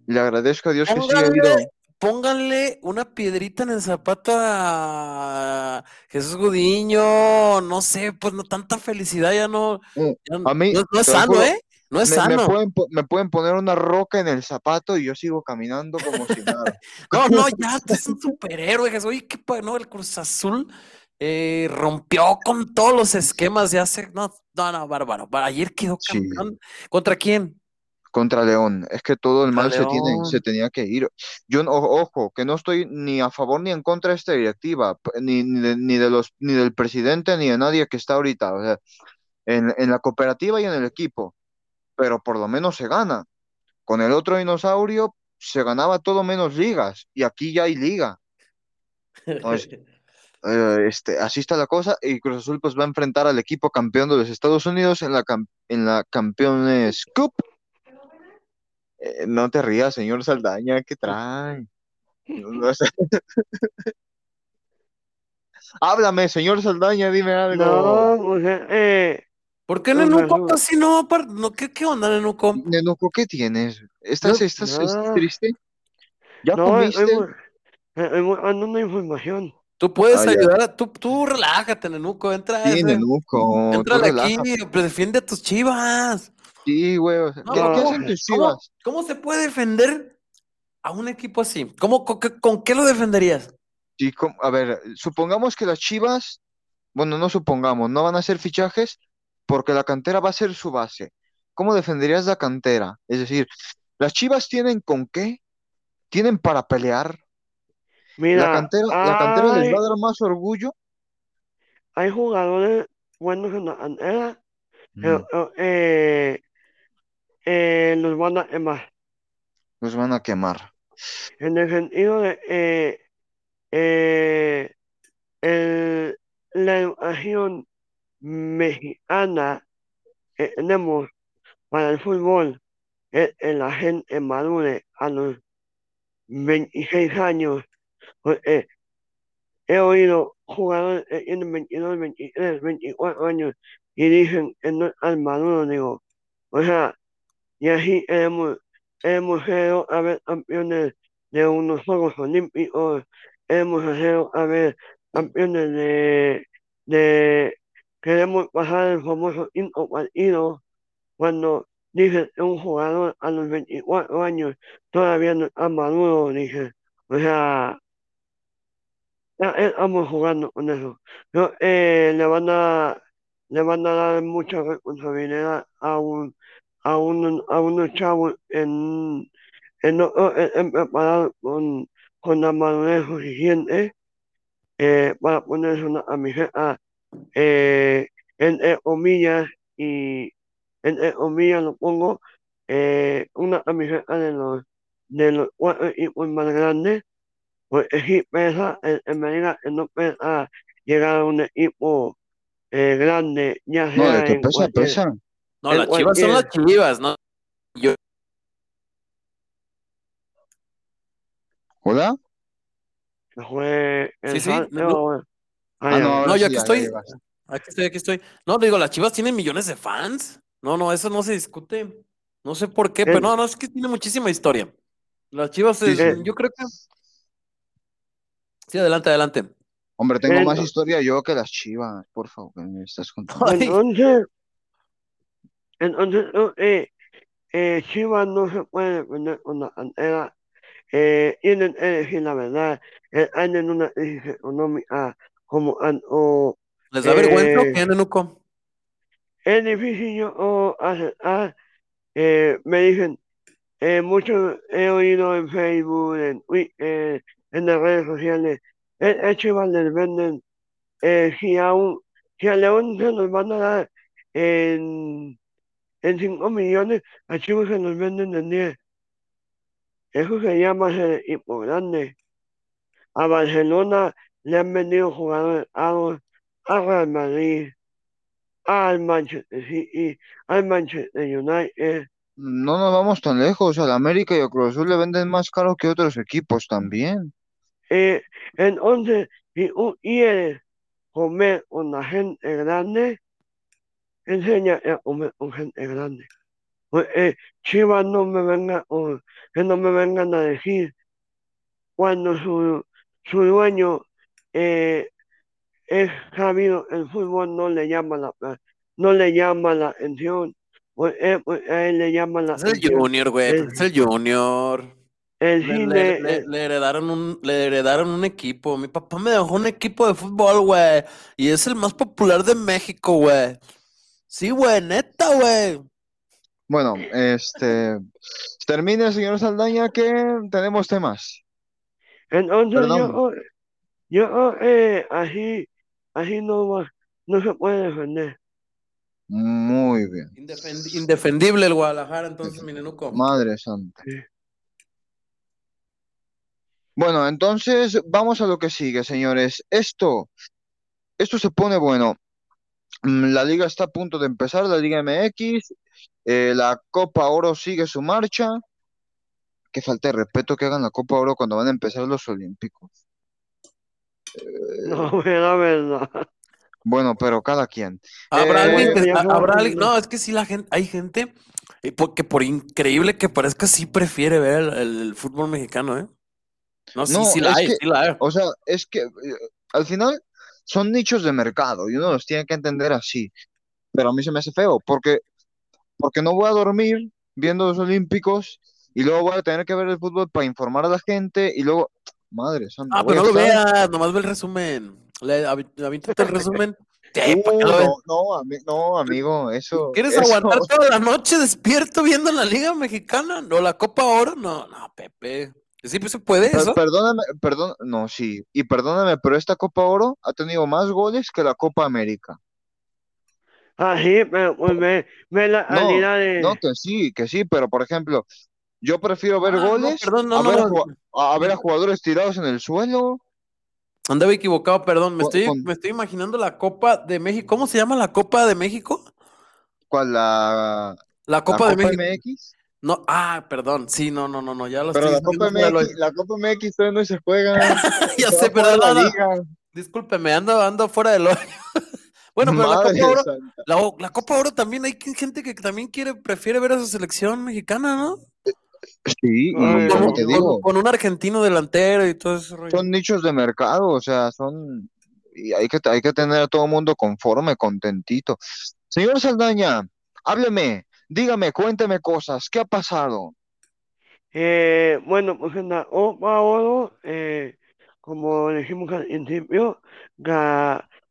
Le agradezco a Dios que sí he ido. Pónganle, una piedrita en el zapato a Jesús Gudiño. No sé, pues no tanta felicidad ya no. Mm, ya a mí, no, no es sano, ¿eh? No es Me, me sano. pueden, po- me pueden poner una roca en el zapato y yo sigo caminando como si nada. No, no, ya tú eres un superhéroe, Jesús. Oye, qué no, el Cruz Azul eh, rompió con todos los esquemas de hace. No, no, no, bárbaro. Ayer quedó Sí. campeón. ¿Contra quién? Contra León, es que todo el mal se tiene, se tenía que ir. Yo, ojo, que no estoy ni a favor ni en contra de esta directiva, ni, ni, de, ni de los, ni del presidente, ni de nadie que está ahorita, o sea, en, en la cooperativa y en el equipo, pero por lo menos se gana. Con el otro dinosaurio se ganaba todo menos ligas, y aquí ya hay liga. Entonces, Eh, este, así está la cosa y Cruz Azul pues va a enfrentar al equipo campeón de los Estados Unidos en la, cam- en la Campeones Cup. Eh, no te rías, señor Saldaña, ¿qué trae? No, no sé. Háblame, señor Saldaña, dime algo. No, sea, eh, ¿Por qué Nenuco Azul. casi no? ¿qué, ¿Qué onda, Nenuco? Nenuco, ¿qué tienes? ¿Estás, No, estás, triste? ¿Ya comiste? hoy, hoy, hoy ando una información. Tú puedes Ah, ayudar a. Tú, tú relájate, Nenuco. Entra. Sí, Nenuco, tú Entrale aquí, pero defiende a tus chivas. Sí, güey, o sea, No, ¿qué, no, qué no. hacen tus ¿Cómo, chivas? cómo se puede defender a un equipo así? ¿Cómo, con, qué, con qué lo defenderías? Sí, a ver, supongamos que las Chivas, bueno, no supongamos, no van a hacer fichajes porque la cantera va a ser su base. ¿Cómo defenderías la cantera? Es decir, las Chivas tienen con qué, tienen para pelear. La Mira, cantera, la cantera les hay, va a dar más orgullo. hay jugadores buenos en la cantera, pero Mm, eh, eh, los van a quemar. los van a quemar. En el sentido de eh, eh, el- la educación mexicana que tenemos para el fútbol es que la gente madure a los 26 años. Porque he oído jugadores tienen 22, 23, 24 años y dicen que no están maduros, digo. O sea, y así hemos, hemos sido a ver campeones de unos Juegos Olímpicos, hemos sido a ver campeones de, de queremos pasar el famoso quinto cuando dicen que un jugador a los 24 años todavía no está maduro, dije. O sea, estamos jugando con eso. No, eh, le van a, le van a dar mucha responsabilidad a un, a un, a unos chavos en, en en, preparar con, con la madurez suficiente eh, para ponerse una camiseta eh, entre comillas y entre comillas lo pongo eh, una camiseta de los de los cuatro más grandes porque sí pesa en, en medida que no pesa llegar a un equipo eh, grande ya No, de sea que en pesa, cualquier pesa. No, las chivas son las chivas, ¿no? Yo, ¿Hola? fue el Sí, sí, no, Ah, ya, no, yo aquí estoy. Aquí estoy, aquí estoy. No, digo, las chivas tienen millones de fans. No, no, eso no se discute. No sé por qué, pero no, no, es que tiene muchísima historia. Las chivas, es-. Eh, yo creo que Sí, adelante, adelante. Hombre, tengo El- más historia yo que las chivas, por favor, que me estás contando. Entonces, entonces, no, eh, eh, Chivas no se puede defender con la cantera. Eh, tienen que decir la verdad. Eh, Están en una crisis económica como han- o ¿Les da vergüenza o Eh, qué, Nenuco? es difícil yo o, aceptar. Eh, me dicen, eh, mucho he oído en Facebook, en Twitter, en las redes sociales, a Chivas les venden, eh, si a un, si a León se nos van a dar en, en 5 millones, a Chivas se nos venden en 10. Eso se llama ser equipo grande. A Barcelona le han vendido jugadores a, a Real Madrid, al Manchester City, al Manchester United. No nos vamos tan lejos. Al América y al Cruz Azul le venden más caro que otros equipos también. Eh, entonces, si tú quieres comer la gente grande, enseña a comer con gente grande. Pues, eh, Chivas no me venga, o que no me vengan a decir cuando su, su dueño eh, es sabido el fútbol no le llama la no le llama la atención pues, eh, pues, a él le llama la Es el Junior, güey, es el Junior. El Le, cine le- le- eh, le heredaron un, le heredaron un equipo. Mi papá me dejó un equipo de fútbol, güey. Y es el más popular de México, güey. Sí, güey, neta, güey. Bueno, este, termine, señor Saldaña, que tenemos temas. entonces Perdón. yo yo eh, así así no va no se puede defender Muy bien. Indefendi- indefendible el Guadalajara, entonces, mi nenuco. Madre santa. Sí. Bueno, entonces vamos a lo que sigue, señores. Esto, esto se pone bueno. Mm, La liga está a punto de empezar, la Liga MX. eh, la Copa Oro sigue su marcha. Que falta de respeto que hagan la Copa Oro cuando van a empezar los Olímpicos. no la verdad Bueno, pero cada quien. Habrá Eh, alguien que, habrá alguien- no. es que sí la gente, hay gente eh, por- que por increíble que parezca, sí prefiere ver el, el- el fútbol mexicano, ¿eh? No, sí, No, sí la hay, que- sí la hay. O sea, es que eh, al final son nichos de mercado y uno los tiene que entender así. Pero a mí se me hace feo porque, porque no voy a dormir viendo los Olímpicos y luego voy a tener que ver el fútbol para informar a la gente y luego, madre santa, Ah, pero a no lo veas, nomás ve el resumen. Le, avíntate el resumen. Uh, ¿para qué lo ves? no, no, ami- no, amigo, eso, ¿Quieres eso- aguantar toda la noche despierto viendo la Liga Mexicana? ¿No la Copa Oro? No, no, Pepe. Sí, pues se puede Per- eso. perdóname, perdón, no, sí, y perdóname, pero esta Copa Oro ha tenido más goles que la Copa América. así pero pues ve, ve la No, de No, que sí, que sí, pero por ejemplo, yo prefiero ver Ah, no, goles perdón, no, a, no, ver a, no. ju- a ver a jugadores tirados en el suelo. Andaba equivocado, perdón. Me Con- estoy, con- me estoy imaginando la Copa de México. ¿Cómo se llama la Copa de México? ¿Cuál la, La la Copa de Copa México. MX? No, ah, perdón. Sí, no, no, no, no. Ya lo Pero estoy la Copa MX, la Copa MX todavía no se juega. Ya se sé, perdón. la no, no. liga. Discúlpeme, ando, ando fuera del hoyo. Bueno, pero la Copa Oro, la, la Copa Oro también hay gente que también quiere, prefiere ver a su selección mexicana, ¿no? Sí, y Ay, como te digo, Con un argentino delantero y todo rollo. son nichos de mercado, o sea, son y hay que hay que tener a todo el mundo conforme, contentito. Señor Saldaña, hábleme, dígame, cuénteme cosas, ¿qué ha pasado? Eh, bueno, pues en la Copa Oro, eh, como dijimos al principio,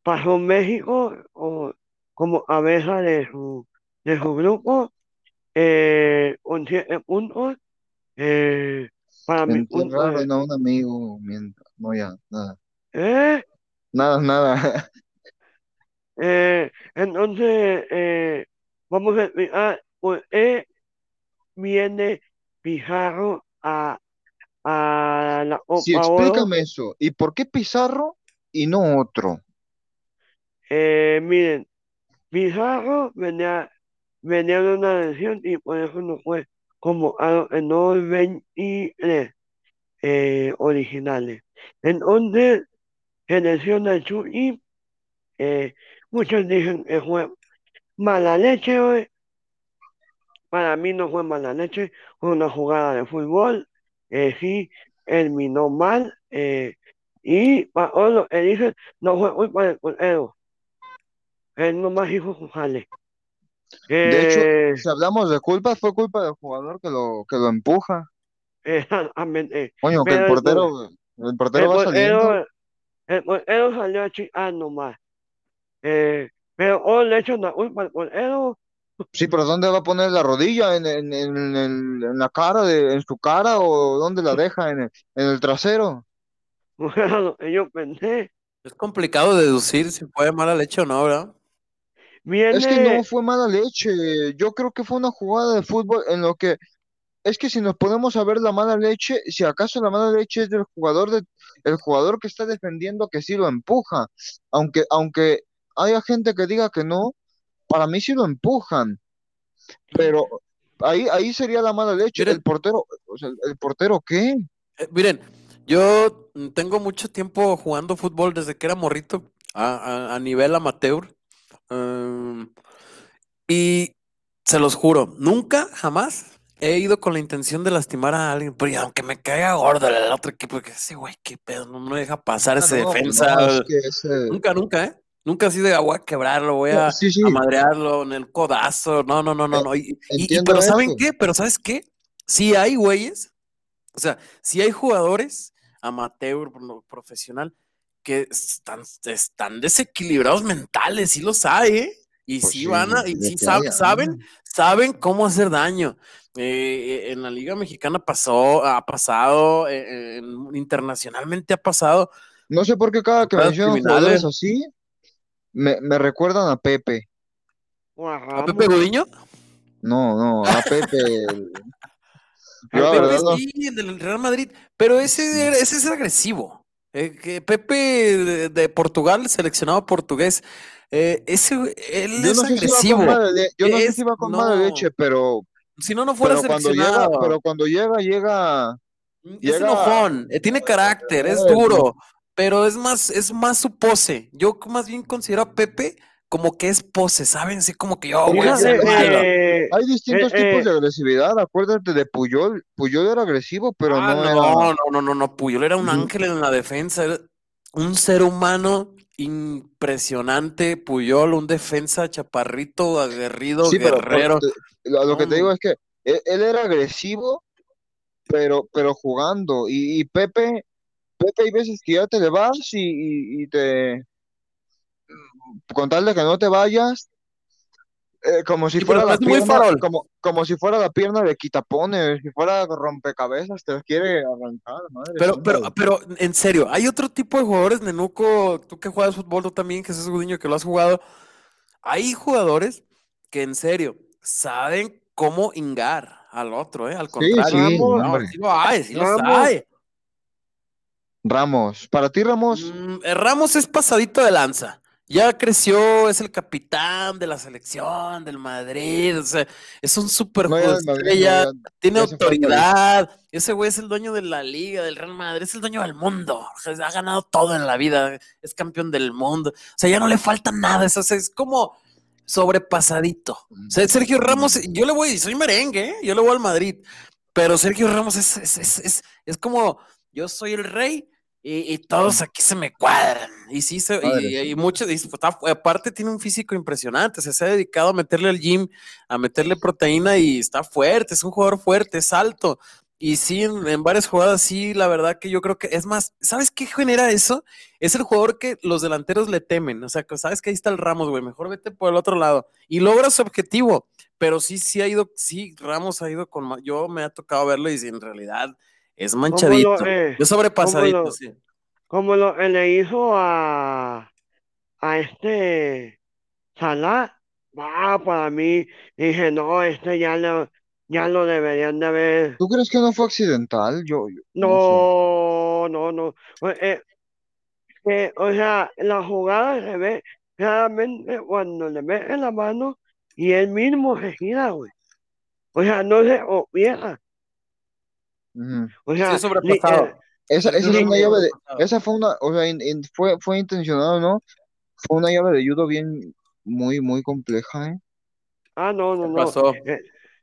pasó México o, como cabeza de su, de su grupo, eh, con siete puntos. Eh, para mi punto de- Enterraron a un amigo, mientras, no ya, nada, ¿Eh? nada, nada. Eh, entonces, eh, vamos a explicar por qué viene Pizarro a, a la Copa Sí, Oro. explícame eso. ¿Y por qué Pizarro y no otro? Eh, miren, Pizarro venía, venía de una lesión y por eso no fue convocado en los 23 eh, originales. Entonces, se lesiona Chuy. Eh, muchos dicen que fue mala leche hoy. Para mí no fue mala leche, fue una jugada de fútbol. Eh, sí, terminó mal. eh, Y Paolo, él dice, no fue culpa del portero. Él nomás hizo su jale. De hecho, Eh, si hablamos de culpa, fue culpa del jugador que lo, que lo empuja. exactamente. Coño, que el el, portero, por- el el portero va saliendo. portero, el portero salió a chicar nomás. Eh, pero oh, le echan la culpa al portero. Sí, pero ¿dónde va a poner la rodilla? ¿En, en, en, en- en la cara, de, en su cara o dónde la deja? ¿En el, en el trasero? Era lo que yo pensé. Es complicado deducir si fue mala leche o no, ¿verdad? Es que no fue mala leche. Yo creo que fue una jugada de fútbol en lo que es que si nos ponemos a ver la mala leche, si acaso la mala leche es del jugador de, el jugador que está defendiendo que sí lo empuja. Aunque, aunque haya gente que diga que no, para mí sí lo empujan. Pero ahí, ahí sería la mala leche. Miren, El portero, o sea, ¿el portero qué? eh, miren, yo tengo mucho tiempo jugando fútbol desde que era morrito a, a- a nivel amateur. em, y se los juro, nunca, jamás he ido con la intención de lastimar a alguien. Pero aunque me caiga gordo el otro equipo, que ese güey, qué pedo, no me deja pasar Ah, ese no, defensa. no, es que ese, Nunca, nunca, ¿eh? Nunca así de "Ah, voy a quebrarlo, voy a, sí, sí, a madrearlo en el codazo. No, no, no, no, eh, no. Y, y- y- entiendo pero ¿saben qué? Pero ¿sabes qué? Sí hay güeyes, o sea, sí hay jugadores amateur, pro- profesional, que están, están desequilibrados mentales, sí los hay, ¿eh? Y Pues sí sí, van a, y sí sab- haya, saben, ¿no? saben cómo hacer daño. Eh, en la Liga Mexicana pasó, ha pasado, eh, en- internacionalmente ha pasado No sé por qué cada que mencionan jugadores así, me, me recuerdan a Pepe. a ¿A Pepe. Gudiño? No, no, a Pepe. el- A Yo la Pepe no. sí, el del Real Madrid, pero ese, ese es agresivo. Eh, que Pepe de, de Portugal, seleccionado portugués, eh, ese, él Yo es no sé si va con agresivo. yo no sé si va con mala leche, no, pero, si no, no fuera pero cuando llega, seleccionado. pero cuando llega, llega, Es llega, enojón, eh, tiene carácter, es eh, no, duro, pero es más, es más su pose. Yo más bien considero a Pepe como que es pose, ¿saben? Así como que yo voy a hacer eh, hay eh, distintos tipos eh, de agresividad. Acuérdate de Puyol. Puyol era agresivo, pero Ah, no era. no, no, no, no, no, Puyol era un mm, ángel en la defensa, era un ser humano impresionante, Puyol, un defensa chaparrito, aguerrido, Sí, pero, pero guerrero. lo, que te digo No, es que él, él era agresivo, pero, pero jugando. Y, Pepe hay veces que ya te le vas y, y, y te, con tal de que no te vayas, eh, como si sí, fuera la pierna, como, como si fuera la pierna de quitapones, si fuera rompecabezas, te quiere arrancar, madre Pero, pero, pero, en serio, hay otro tipo de jugadores, Nenuco, tú que juegas fútbol, tú también, Jesús Gudiño, que lo has jugado. Hay jugadores que en serio saben cómo hingar al otro, ¿eh? Al Sí, contrario. sí, Ramos, No, sí lo hay, sí hay. Ramos, para ti, Ramos, Mm, eh, Ramos es pasadito de lanza. Ya creció, es el capitán de la selección del Madrid. O sea, es un super no, estrella, tiene autoridad. Ese güey es el dueño de la liga, del Real Madrid, es el dueño del mundo. Ha ganado todo en la vida, es campeón del mundo. O sea, ya no le falta nada. Es, es como sobrepasadito. O sea, Sergio Ramos, yo le voy, soy merengue, ¿eh? yo le voy al Madrid. Pero Sergio Ramos es, es, es, es como yo soy el rey y, y todos aquí se me cuadran. Y sí, se, y, y muchos, y está- aparte tiene un físico impresionante, se, se ha dedicado a meterle al gym, a meterle proteína y está fuerte, es un jugador fuerte, es alto. Y sí, en, en varias jugadas, sí, la verdad que yo creo que es más, ¿sabes qué genera eso? Es el jugador que los delanteros le temen. O sea, que sabes que ahí está el Ramos, güey, mejor vete por el otro lado. Y logra su objetivo. Pero sí, sí ha ido, sí, Ramos ha ido con, yo me ha tocado verlo y en realidad es manchadito. lo, eh, Es como sobrepasadito, lo, sí. como lo que le hizo a, a este Salah, ah, para mí, dije, no, este ya lo, ya lo deberían de haber. ¿Tú crees que no fue accidental? Yo, yo no sé. No, no, no. Pues, eh, eh, o sea, la jugada se ve claramente cuando le mete la mano y él mismo se gira, güey. O sea, no se obliga. O sea, sobrepasado. eh, Esa, esa Sergio es li- una Ramos llave de, sobrepasado. esa fue una, o sea, in- in- fue, fue intencionado, ¿no? Fue una llave de judo bien, muy, muy compleja, ¿eh? ah, no, no, ¿Qué no. pasó? Eh,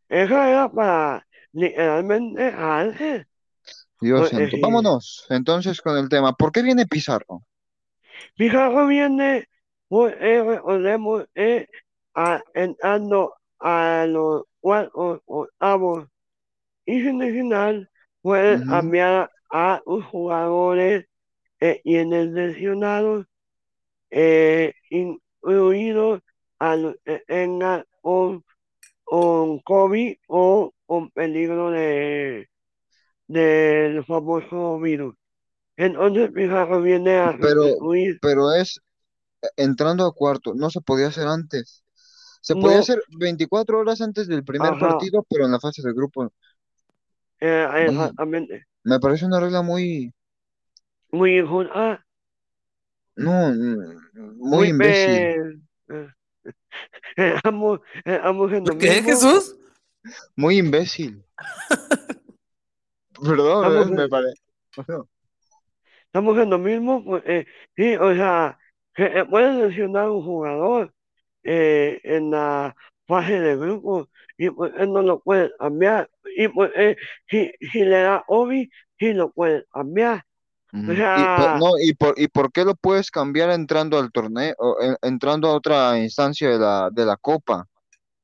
eso era para literalmente Ángel. Dios Pues, santo. eh, Vámonos entonces con el tema. ¿Por qué viene Pizarro? Pizarro viene, pues, eh, recordemos, eh, a, entrando a los cuartos, octavos y puede Ujú. cambiar a los jugadores que tienen lesionados, eh, incluidos a los que tengan con, con COVID o con peligro de del famoso virus. Entonces Pizarro viene a Pero, pero es eh, entrando a cuarto. No se podía hacer antes. Se podía hacer 24 horas antes del primer Ajá. partido, pero en la fase de grupo. Eh, Vaya, exactamente. me parece una regla muy, Muy injusta, no, mm, muy muy imbécil, pe- eh, estamos, estamos en lo ¿Qué, mismo, Jesús? muy imbécil. Perdón, estamos, eh, me en- parece. estamos en lo mismo, pues, eh, sí, o sea, que eh, puede lesionar un jugador eh, en la fase de grupo y pues él no lo puede cambiar y pues eh, si, si le da OBI, sí lo puede cambiar, o Ujú. Y, sea, no, y por, y por qué lo puedes cambiar entrando al torneo, entrando a otra instancia de la, de la copa?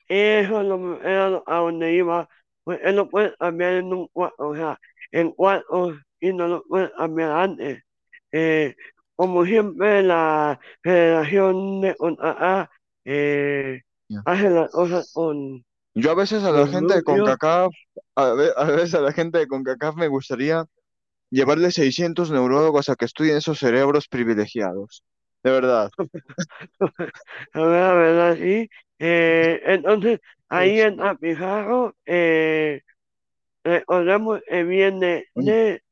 Eso es lo, era a donde iba. Pues él lo puede cambiar en un cuarto, o sea, en cuartos y no lo puede cambiar antes. Eh, como siempre, la Federación de CONCACAF eh, Ya. hace las cosas con Yo a veces a la gente de. CONCACAF, a ve- a veces a la gente de CONCACAF me gustaría llevarle 600 neurólogos a que estudien esos cerebros privilegiados. De verdad. A ver, a ver. Eh, entonces, ahí entra Pizarro. Eh, recordemos que viene oye, de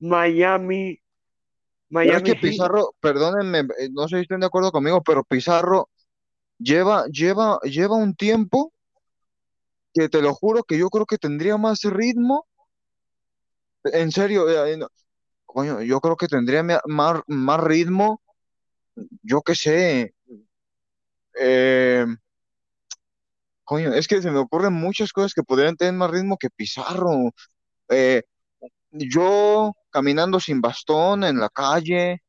Miami, pero es Miami que Heat. Pizarro, perdónenme, eh, no sé si estén de acuerdo conmigo, pero Pizarro lleva, lleva, lleva un tiempo que te lo juro que yo creo que tendría más ritmo. En serio, eh, coño, yo creo que tendría más, más ritmo, yo qué sé. eh, coño, es que se me ocurren muchas cosas que podrían tener más ritmo que Pizarro. Eh, yo caminando sin bastón en la calle,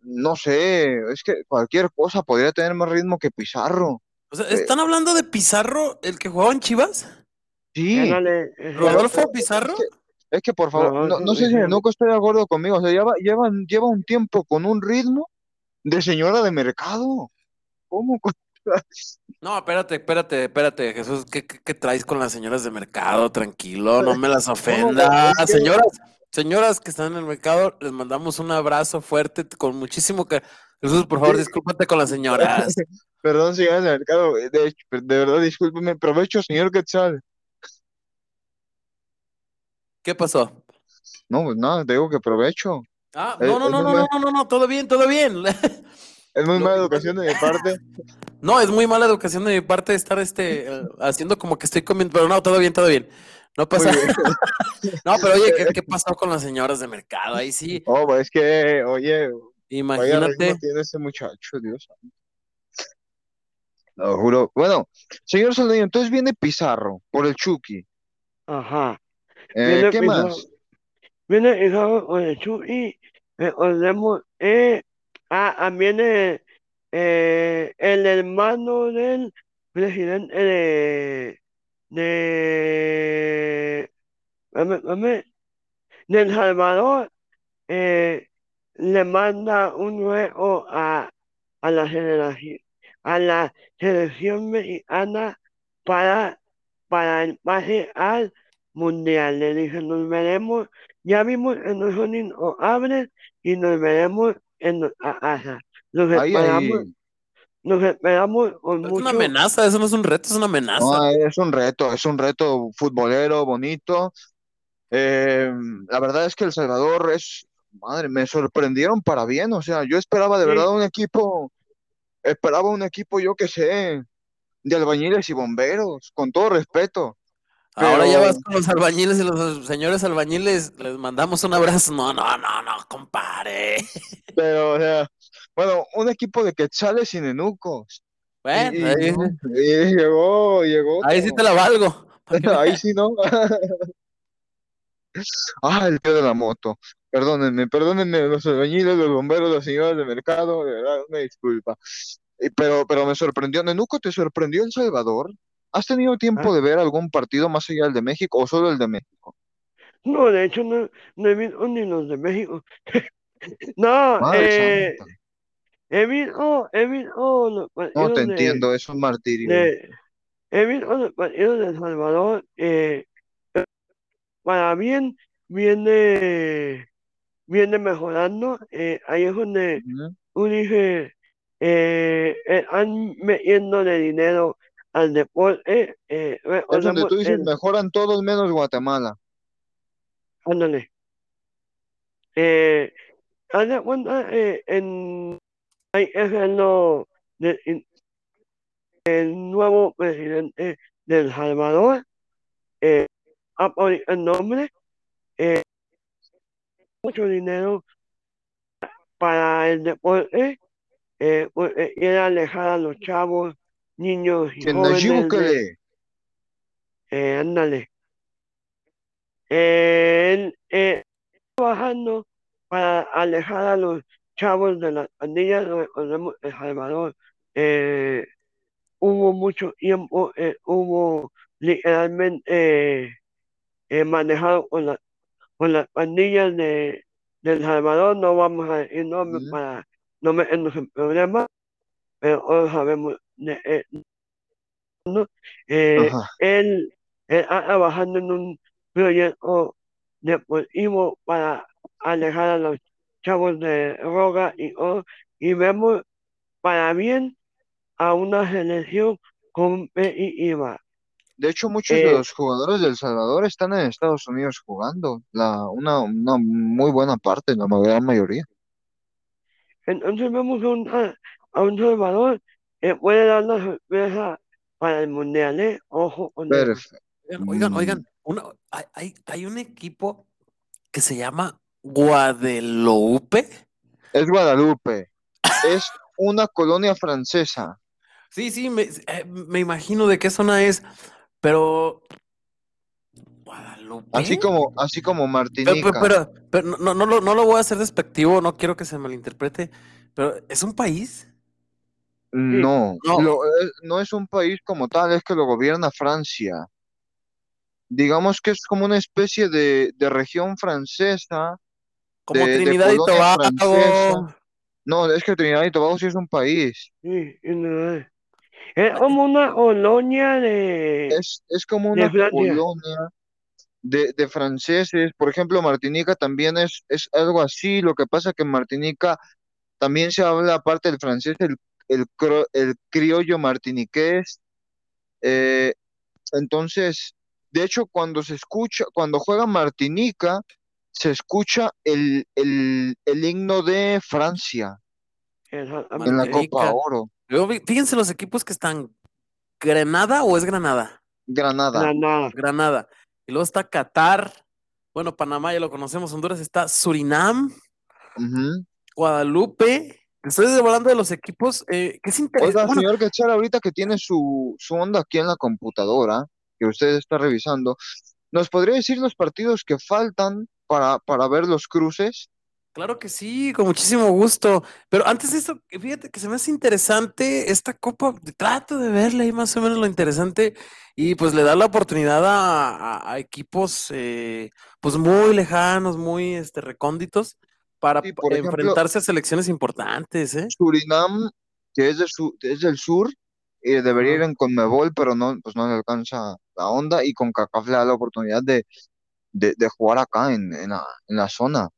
no sé, es que cualquier cosa podría tener más ritmo que Pizarro. O sea, Eh, ¿están hablando de Pizarro, el que jugaba en Chivas? sí, pero, ¿Rodolfo es Pizarro? que, es que por favor, no, sé si. Nenuco está de acuerdo conmigo, o sea, lleva, lleva, lleva un tiempo con un ritmo de señora de mercado. ¿Cómo? No, espérate, espérate, espérate, Jesús, ¿qué, qué, qué traes con las señoras de mercado? Tranquilo, no me las es que, Señoras, señoras que están en el mercado, les mandamos un abrazo fuerte, con muchísimo que... Jesús, por favor, discúlpate con las señoras. perdón, señora de mercado, de, hecho, de verdad, discúlpeme, provecho, señor Quetzal. ¿Qué pasó? No, pues nada, te digo que provecho. Ah, Es, no, no, no, no, mal, no, no, no, todo bien, todo bien. es muy mala educación de mi parte. No, es muy mala educación de mi parte estar este eh, haciendo como que estoy comiendo, pero no, todo bien, todo bien. No pasa. No, pero oye, ¿qué, qué pasó con las señoras de mercado? Ahí sí, Oh, pues es que, oye, vaya imagínate. tiene ese muchacho, Dios. Lo juro. Bueno, señor Saldaña, entonces viene Pizarro por el Chucky. Ajá. Eh, Viene ¿qué Pizarro, más? viene Pizarro con el Chucky. Recordemos, eh, ah, también eh, eh, el hermano del presidente de, de, dame- dame, de El Salvador, eh, le manda un juego a, a la generación, a la selección mexicana para, para el pase al mundial. Le dice, nos veremos, ya vimos en los Unidos abre y nos veremos en. Los Ahí, esperamos, ahí. nos esperamos con Es una mucho, amenaza, eso no es un reto, es una amenaza. No, es un reto, es un reto futbolero, bonito. Eh, la verdad es que El Salvador es, madre, me sorprendieron para bien. O sea, yo esperaba de sí, verdad un equipo, esperaba un equipo, yo que sé, de albañiles y bomberos, con todo respeto. Ahora ya Pero, vas con los albañiles y los señores albañiles, les mandamos un abrazo. No, no, no, no, compare. pero, o sea, bueno, un equipo de quetzales y nenucos. Bueno, y ahí, y llegó, llegó ahí sí te la valgo. Ahí sí, ¿no? Ah, el tío de la moto. Perdónenme, perdónenme los albañiles, los bomberos, las señoras de mercado, de verdad, una disculpa. Pero, pero me sorprendió. Nenuco, ¿te sorprendió El Salvador? ¿Has tenido tiempo Ah, de ver algún partido más allá del de México o solo el de México? No, de hecho no, no he visto ni los de México. No, Madre eh, santa. he visto, he visto los No te de, entiendo, es un martirio. de, he visto los partidos de El Salvador, eh, para bien, viene, viene mejorando, eh, ahí es donde tú dices, eh, están metiéndole dinero al deporte, eh, Es donde tú dices, el, mejoran todos menos Guatemala. ándale, eh, haz de cuenta, eh, en, hay que hacerlo de- in- el nuevo presidente de El Salvador, eh, el nombre, eh, mucho dinero para el deporte, eh, porque quiere alejar a los chavos, niños y jóvenes eh, ándale, él eh, trabajando para alejar a los chavos de las pandillas, recordemos El Salvador, eh, hubo mucho tiempo, eh, hubo literalmente eh, eh, manejado con, la- con las pandillas de, de El Salvador, no vamos a nombres Ujú. para no meternos en problemas, pero todos sabemos de eh, ¿no? Eh, él, él está trabajando en un proyecto deportivo para alejar a los chavos de droga y, todo, y vemos para bien a una selección competitiva. De hecho, muchos de Eh, los jugadores del Salvador están en Estados Unidos jugando. La, una, una muy buena parte, la gran mayoría. entonces vemos a un, a, a un Salvador que puede dar la sorpresa para el Mundial, ¿eh? Ojo con. Perfecto. Oigan, oigan, oigan, una- hay, hay, hay un equipo que se llama Guadeloupe. Es Guadalupe. Es una colonia francesa. Sí, sí, me, eh, me imagino de qué zona es, pero Así como, así como Pero, pero, Martinica. pero- pero no, no, no lo, no lo voy a hacer despectivo, no quiero que se malinterprete, pero ¿es un país? Sí, No, No, lo, es- no es un país como tal, es que lo gobierna Francia. Digamos que es como una especie de, de región francesa, como de, de Trinidad y francesa. Tobago. No, es que Trinidad y Tobago sí es un país. sí, y no es. Como una colonia de, Es, es como una colonia de, de franceses. Por ejemplo, Martinica también es, es algo así. Lo que pasa que en Martinica también se habla, aparte del francés, el, el, el criollo martiniqués. Eh, entonces, de hecho, cuando se escucha, cuando juega Martinica, se escucha el, el, el himno de Francia en la. Copa. Oro. Fíjense los equipos que están. ¿Granada o es Granada? Granada. Granada. Granada. Y luego está Qatar. Bueno, Panamá ya lo conocemos. Honduras está Surinam. Guadalupe. Estoy hablando de los equipos eh, que es interesante. Oiga, Bueno, señor Quetzal, ahorita que tiene su, su onda aquí en la computadora, que usted está revisando, ¿nos podría decir los partidos que faltan para, para ver los cruces? Claro que sí, con muchísimo gusto. Pero antes de eso, fíjate que se me hace interesante esta copa. Trato de verle ahí más o menos lo interesante y pues le da la oportunidad a, a- a equipos eh, pues muy lejanos, muy este, recónditos para Sí, p- por ejemplo, enfrentarse a selecciones importantes, ¿eh? Surinam, que es, de su, es del sur, eh, debería ir en Conmebol, pero no, pues no le alcanza la onda y con CACAF le da la oportunidad de, de, de jugar acá en, en la, en la zona.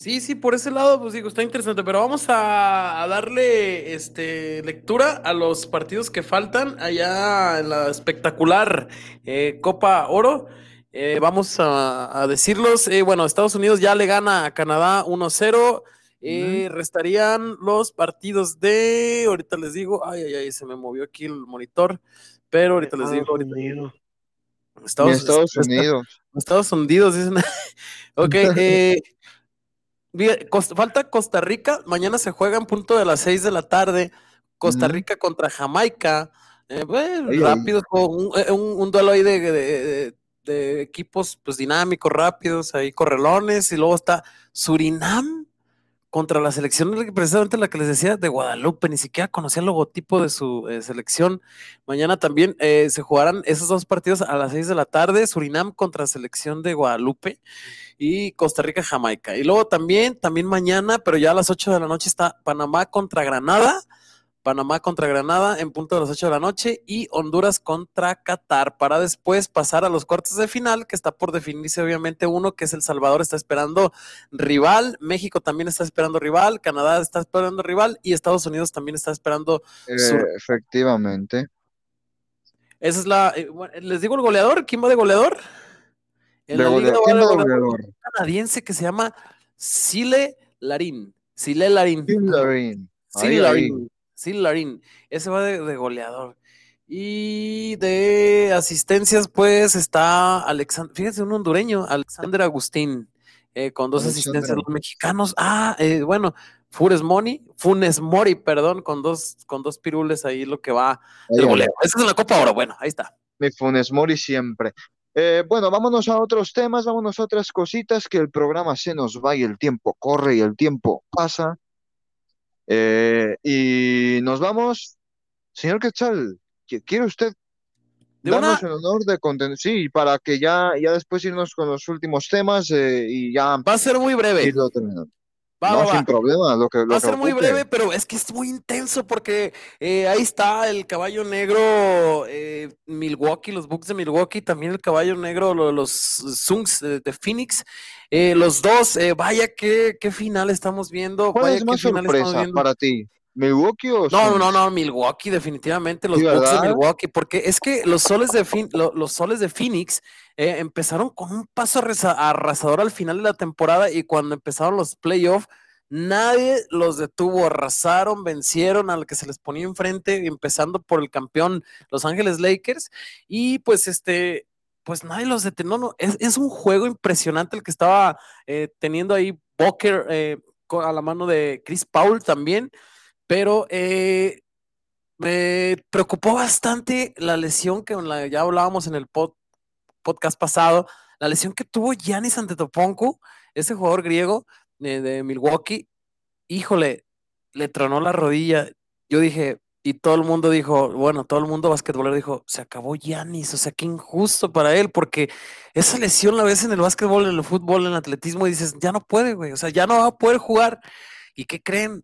Sí, sí, por ese lado, pues digo, está interesante, pero vamos a, a darle este, lectura a los partidos que faltan allá en la espectacular eh, Copa Oro. Eh, vamos a, a decirlos. eh, bueno, Estados Unidos ya le gana a Canadá 1-0. Ujú. eh, restarían los partidos de, ahorita les digo, ay, ay, ay, se me movió aquí el monitor, pero ahorita les digo, Estados ahorita Estados, Estados est- est- Unidos. Estados Unidos, dicen. Ok, eh, Falta Costa Rica. Mañana se juega en punto de las 6 de la tarde. Costa. Rica contra Jamaica. Eh, bueno, rápido, un, eh, un- un duelo ahí de, de- de- de equipos pues dinámicos, rápidos, ahí correlones, y luego está Surinam contra la selección, precisamente la que les decía, de Guadalupe, ni siquiera conocía el logotipo de su eh, selección. Mañana también eh, se jugarán esos dos partidos a las seis de la tarde, Surinam contra selección de Guadalupe y Costa Rica, Jamaica. Y luego también, también mañana, pero ya a las ocho de la noche está Panamá contra Granada Panamá contra Granada en punto de las 8 de la noche y Honduras contra Qatar para después pasar a los cuartos de final que está por definirse obviamente uno que es El Salvador está esperando rival, México también está esperando rival, Canadá está esperando rival y Estados Unidos también está esperando eh, efectivamente. Esa es la eh, les digo el goleador, ¿quién va de goleador? En de goleador, Un canadiense que se llama Sile Larín. Sile Larín. Sile Larín. Sile Larín. Sí, Larín, ese va de, goleador. Y de asistencias, pues está Alexander, fíjense, un hondureño, Alexander Agustín, eh, con dos asistencias. Los mexicanos, ah, eh, bueno, Funes Mori, Funes Mori, perdón, con dos, con dos pirules ahí lo que va del goleo. Esa es la Copa Oro, bueno, ahí está. Mi Funes Mori siempre. Eh, bueno, vámonos a otros temas, vámonos a otras cositas, que el programa se nos va y el tiempo corre y el tiempo pasa. Eh, y nos vamos, señor Quetzal, ¿quiere usted darnos el honor de contener? Sí, para que ya, ya después irnos con los últimos temas eh, y ya... Va a ser muy breve. No, sin problema. Lo que, Va a ser muy breve, pero es que es muy intenso porque eh, ahí está el caballo negro Milwaukee, los Bucks de Milwaukee, también el caballo negro, los, Suns de Phoenix. Eh, los dos, eh, vaya qué, qué final estamos viendo. ¿Cuál vaya es más sorpresa para ti? ¿Milwaukee o No, no, no, Milwaukee, definitivamente los Bucks de Milwaukee, porque es que los soles de, los soles de Phoenix eh, empezaron con un paso arrasador al final de la temporada y cuando empezaron los playoffs, nadie los detuvo, arrasaron, vencieron al que se les ponía enfrente, empezando por el campeón Los Ángeles Lakers, y pues este, pues nadie los detuvo. No, es, un juego impresionante el que estaba eh, teniendo ahí Boker eh, a la mano de Chris Paul también, pero eh, me preocupó bastante la lesión que ya hablábamos en el podcast pasado, la lesión que tuvo Giannis Antetokounmpo, ese jugador griego de Milwaukee. Híjole, le tronó la rodilla. Yo dije, y todo el mundo dijo, bueno, todo el mundo basquetbolero dijo, se acabó Yanis, o sea, qué injusto para él, porque esa lesión la ves en el básquetbol, en el fútbol, en el atletismo, y dices, ya no puede, güey, o sea, ya no va a poder jugar. ¿Y qué creen?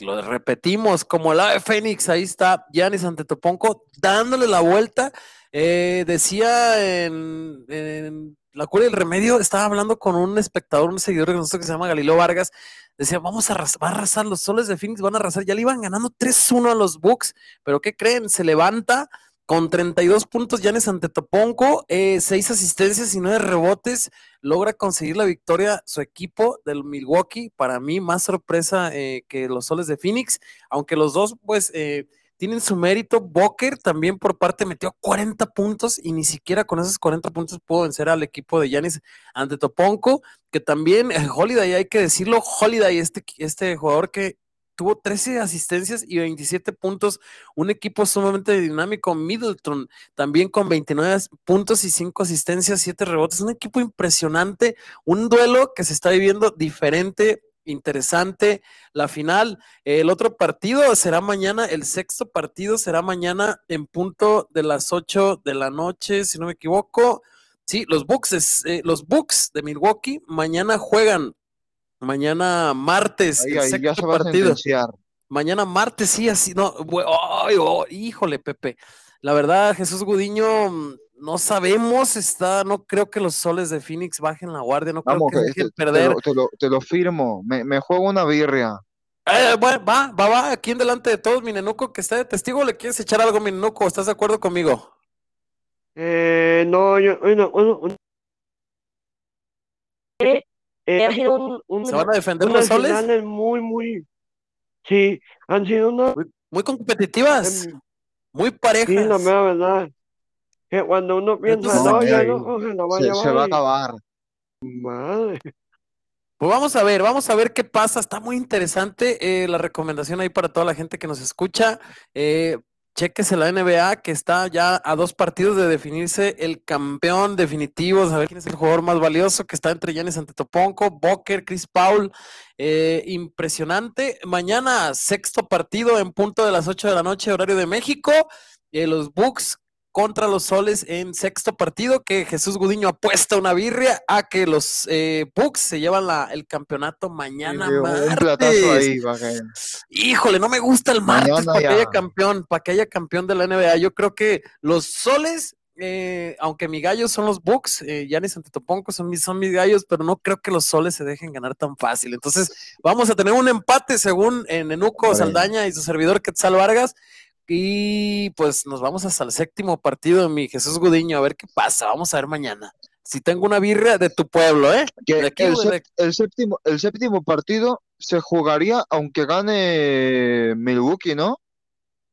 Lo repetimos, como el ave Fénix, ahí está Yanis Antetokounmpo dándole la vuelta. Eh, decía en, en La Cura del Remedio, estaba hablando con un espectador, un seguidor de nosotros que se llama Galileo Vargas, decía, vamos a, arrasar, va a arrasar, los soles de Phoenix van a arrasar, ya le iban ganando 3-1 a los Bucks, pero ¿qué creen? Se levanta con 32 puntos Yanes ante Toponco, eh, 6 asistencias y 9 rebotes, logra conseguir la victoria su equipo del Milwaukee, para mí más sorpresa eh, que los soles de Phoenix, aunque los dos pues... Eh, tienen su mérito. Boker también por parte metió 40 puntos y ni siquiera con esos 40 puntos pudo vencer al equipo de Yanis ante Toponco, que también eh, Holiday, hay que decirlo, Holiday, este, este jugador que tuvo 13 asistencias y 27 puntos, un equipo sumamente dinámico, Middleton también con 29 puntos y 5 asistencias, 7 rebotes, un equipo impresionante, un duelo que se está viviendo diferente interesante la final. El otro partido será mañana, el sexto partido será mañana en punto de las 8 de la noche, si no me equivoco. Sí, los Bucks, eh, los Bucks de Milwaukee mañana juegan, mañana martes, el sexto partido. Mañana martes, sí, así, no, oh, híjole, Pepe. La verdad, Jesús Gudiño no sabemos, está, no creo que los soles de Phoenix bajen la guardia, no creo que dejen perder. Te lo, firmo, me, juego una birria. Eh, bueno, va, va, va, aquí en delante de todos, mi nenuco, que está de testigo, ¿le quieres echar algo, mi nenuco? ¿Estás de acuerdo conmigo? Eh, no, yo, bueno, bueno, eh, un, ¿Se van a defender los soles? Muy, muy, sí, han sido unas... Muy, competitivas, em, muy parejas. Sí, la verdad cuando uno piensa, no, ya no, se, va a acabar. Madre. Pues vamos a ver, vamos a ver qué pasa. Está muy interesante eh, la recomendación ahí para toda la gente que nos escucha. Eh, Chéquese la NBA que está ya a dos partidos de definirse el campeón definitivo, saber quién es el jugador más valioso, que está entre Giannis Antetokounmpo, Boker, Chris Paul, eh, impresionante. Mañana sexto partido en punto de las 8 de la noche, horario de México. Eh, los Bucks contra los Soles en sexto partido, que Jesús Gudiño apuesta una birria a que los eh, Bucks se llevan la, el campeonato mañana Sí, un martes. platazo ahí. Híjole, no me gusta el martes para que ya. haya campeón, para que haya campeón de la NBA. Yo creo que los Soles, eh, aunque mi gallo son los Bucks, eh, Giannis Antetokounmpo son mis, son mis gallos, pero no creo que los Soles se dejen ganar tan fácil. Entonces, vamos a tener un empate según en Enuco Vale. Saldaña y su servidor Quetzal Vargas. Y pues nos vamos hasta el séptimo partido mi Jesús Gudiño, a ver qué pasa. Vamos a ver mañana. Si tengo una birria de tu pueblo, ¿eh? Que De aquí, el, de- séptimo, el séptimo partido se jugaría aunque gane Milwaukee, ¿no?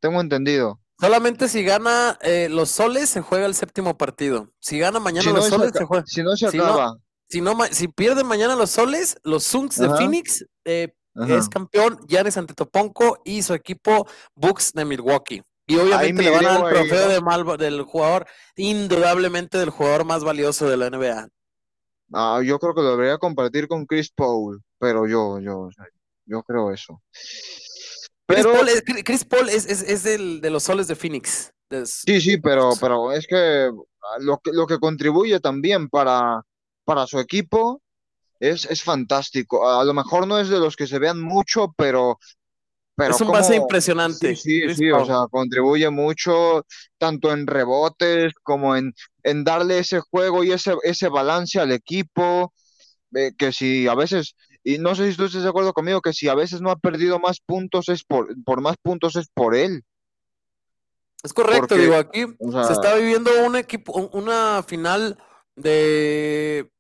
Tengo entendido. Solamente si gana eh, los soles, se juega el séptimo partido. Si gana mañana Si los soles, se juega. si no se Si no, acaba. Si, no, ma- si pierden mañana los soles, los Suns de. Phoenix eh, Ajá. es campeón Giannis Antetokounmpo y su equipo Bucks de Milwaukee. Y obviamente me le van a dar el agrego ahí, trofeo de mal- del jugador, indudablemente del jugador más valioso de la NBA. Ah, yo creo que lo debería compartir con Chris Paul, pero yo, yo, yo creo eso. Chris Pero Paul es, Chris Paul es, es- es del- de los soles de Phoenix. de- sí, sí, pero, pero es que lo que, lo que contribuye también para, para su equipo es, es fantástico. A lo mejor no es de los que se vean mucho, pero, pero es un base como- impresionante. Sí, sí, o sea, contribuye mucho tanto en rebotes como en, en darle ese juego y ese, ese balance al equipo, eh, que si a veces, y no sé si tú estás de acuerdo conmigo, que si a veces no ha perdido más puntos es por, por más puntos es por él. Es correcto, Porque, digo, aquí o se está viviendo un equipo, un- una final de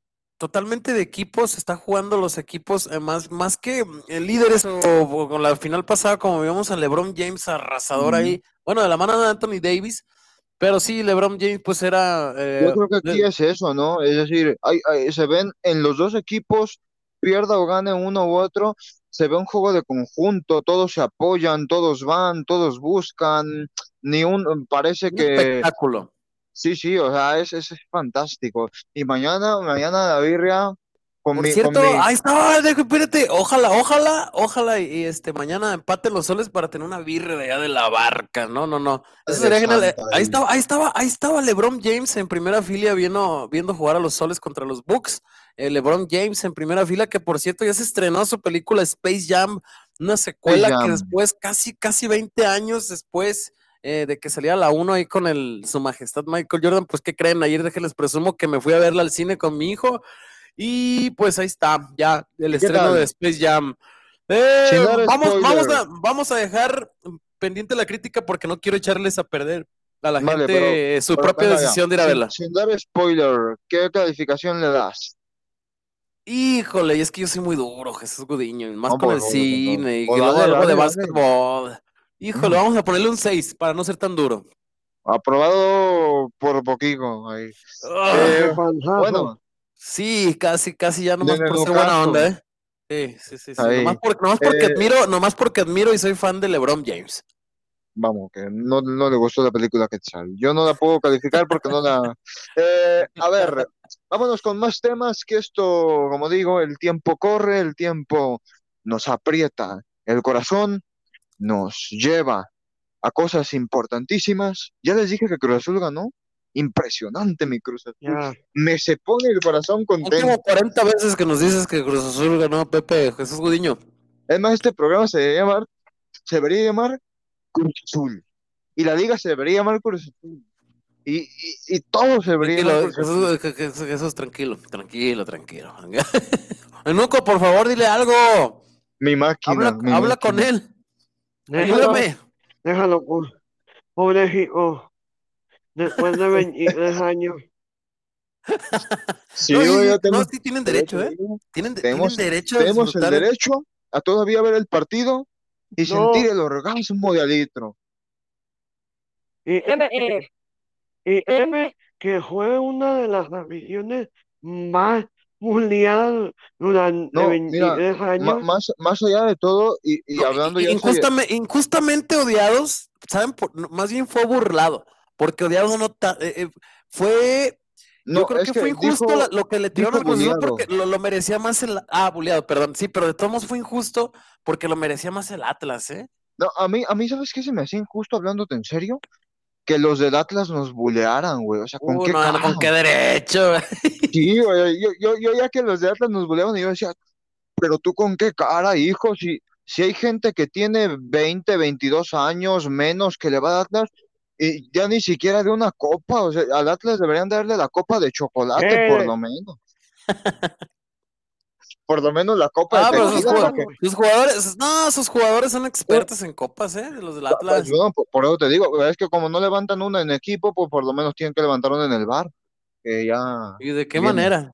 totalmente de equipos, está jugando los equipos eh, más, más que eh, líderes o, o con la final pasada, como vimos a LeBron James arrasador ahí, bueno, de la mano de Anthony Davis, pero sí, LeBron James pues era eh, Yo creo que aquí de- es eso, ¿no? Es decir, hay, hay- se ven en los dos equipos, pierda o gane uno u otro, se ve un juego de conjunto, todos se apoyan, todos van, todos buscan, ni un, parece un que, espectáculo. Sí, sí, o sea, es, es, es fantástico. Y mañana, mañana la birria con Por mi, con cierto, mi, ahí dejo, espérate, ojalá, ojalá, ojalá y, y, este mañana empate los soles para tener una birra de allá de la barca. No, no, no. Eso sería genial. Santa Ahí estaba, ahí estaba, ahí estaba LeBron James en primera fila viendo, viendo jugar a los soles contra los Bucks. Eh, LeBron James en primera fila, que por cierto ya se estrenó su película Space Jam, una secuela que después, casi, casi 20 años después eh, de que salía la 1 ahí con el, su majestad Michael Jordan, pues ¿qué creen? Ayer déjenles presumo que me fui a verla al cine con mi hijo. Y pues ahí está, ya el ¿Qué estreno tal? de Space Jam. Eh, vamos, vamos, a, vamos a dejar pendiente la crítica porque no quiero echarles a perder a la Vale, gente pero- eh, su pero propia decisión de ir a verla. sin dar spoiler, ¿qué calificación le das? Híjole, y es que yo soy muy duro, Jesús Gudiño, y más No, con pues, el no, no, cine y no. que O luego algo de básquetbol. Híjole, vamos a ponerle un 6 para no ser tan duro. Aprobado por poquito ahí. Ah, Eh, bueno, sí, casi, casi ya nomás por ser buena onda, ¿eh? Sí, sí, sí, sí. Nomás, por- nomás porque Eh, admiro, nomás porque admiro y soy fan de LeBron James. Vamos, que no, no le gustó la película Quetzal. Yo no la puedo calificar porque no la... Eh, a ver, vámonos con más temas, que esto, como digo, el tiempo corre, el tiempo nos aprieta el corazón, nos lleva a cosas importantísimas. Ya les dije que Cruz Azul ganó. Impresionante mi Cruz Azul. Me se pone el corazón contento. como 40 veces que nos dices que Cruz Azul ganó Pepe Jesús Gudiño. Es más, este programa se debería llamar, se debería llamar Cruz Azul. Y la liga se debería llamar Cruz Azul. Y, y, y todo se debería llamar Tranquilo, Cruz Azul. Jesús, Je- Je- Jesús, tranquilo, tranquilo, tranquilo. Enuco, por favor, dile algo. Mi máquina. Habla, mi habla con él. Déjalo, déjalo, po- pobrecito. Después de 23 años. Sí, no, yo no, sí tienen derecho, ¿eh? Tienen, Tenemos- derecho a Tenemos el derecho a todavía ver el partido y No. sentir el orgasmo de Alitro. Y M, y M, que fue una de las aficiones más mundiales durante No, 23 Ma- años. más, más allá de todo, y, y No, hablando y- ya serio- injustame- injustamente odiados, ¿saben? Por, más bien fue burlado, porque odiado no ta- eh, eh, fue No, yo creo es que, fue injusto dijo- la- lo que le tiraron al dijo Cruz Azul buleado. porque lo, lo merecía más el ah, buleado, perdón, sí, pero de todos modos fue injusto porque lo merecía más el Atlas, ¿eh? No, a mí, a mí, ¿sabes qué se me hacía injusto hablándote en serio? Que los del Atlas nos bulearan, güey. O sea, ¿con Uh, qué no, no, cara? con qué derecho. Sí, güey. Yo, yo, yo ya que los de Atlas nos buleaban y yo decía, pero tú con qué cara, hijo, si, si hay gente que tiene 20, 22 años menos que le va a Atlas y ya ni siquiera de una copa, o sea, al Atlas deberían darle la copa de chocolate Eh. por lo menos. Por lo menos la copa Ah, de pero sus, jugadores, sus jugadores, no, sus jugadores son expertos en copas, ¿eh? Los del Atlas. Pues, bueno, por, por eso te digo, es que como no levantan una en equipo, pues por lo menos tienen que levantar una en el bar. Que ya. ¿Y de qué manera?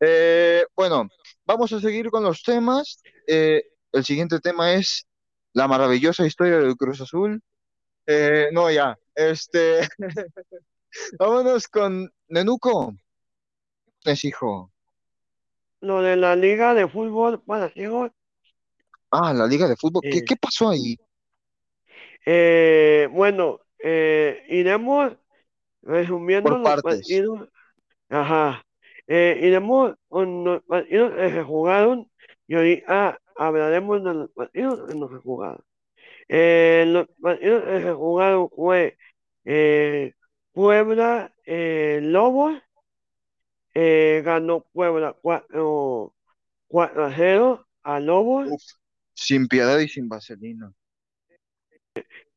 Eh, bueno, vamos a seguir con los temas. Eh, el siguiente tema es la maravillosa historia del Cruz Azul. Eh, no, ya. Este. Vámonos con Nenuco. Es hijo. Lo de la Liga de Fútbol para ciegos, Ah, la Liga de Fútbol. ¿Qué, Eh. qué pasó ahí? eh, bueno, eh, iremos resumiendo Por los partes. partidos. Ajá. Eh, iremos con los partidos que se jugaron y ahorita hablaremos de los partidos que no se jugaron. Eh, los partidos que se jugaron fue Puebla, Lobos, eh, ganó Puebla 4, 4 a 0 a Lobos. Uf, sin piedad y sin vaselina.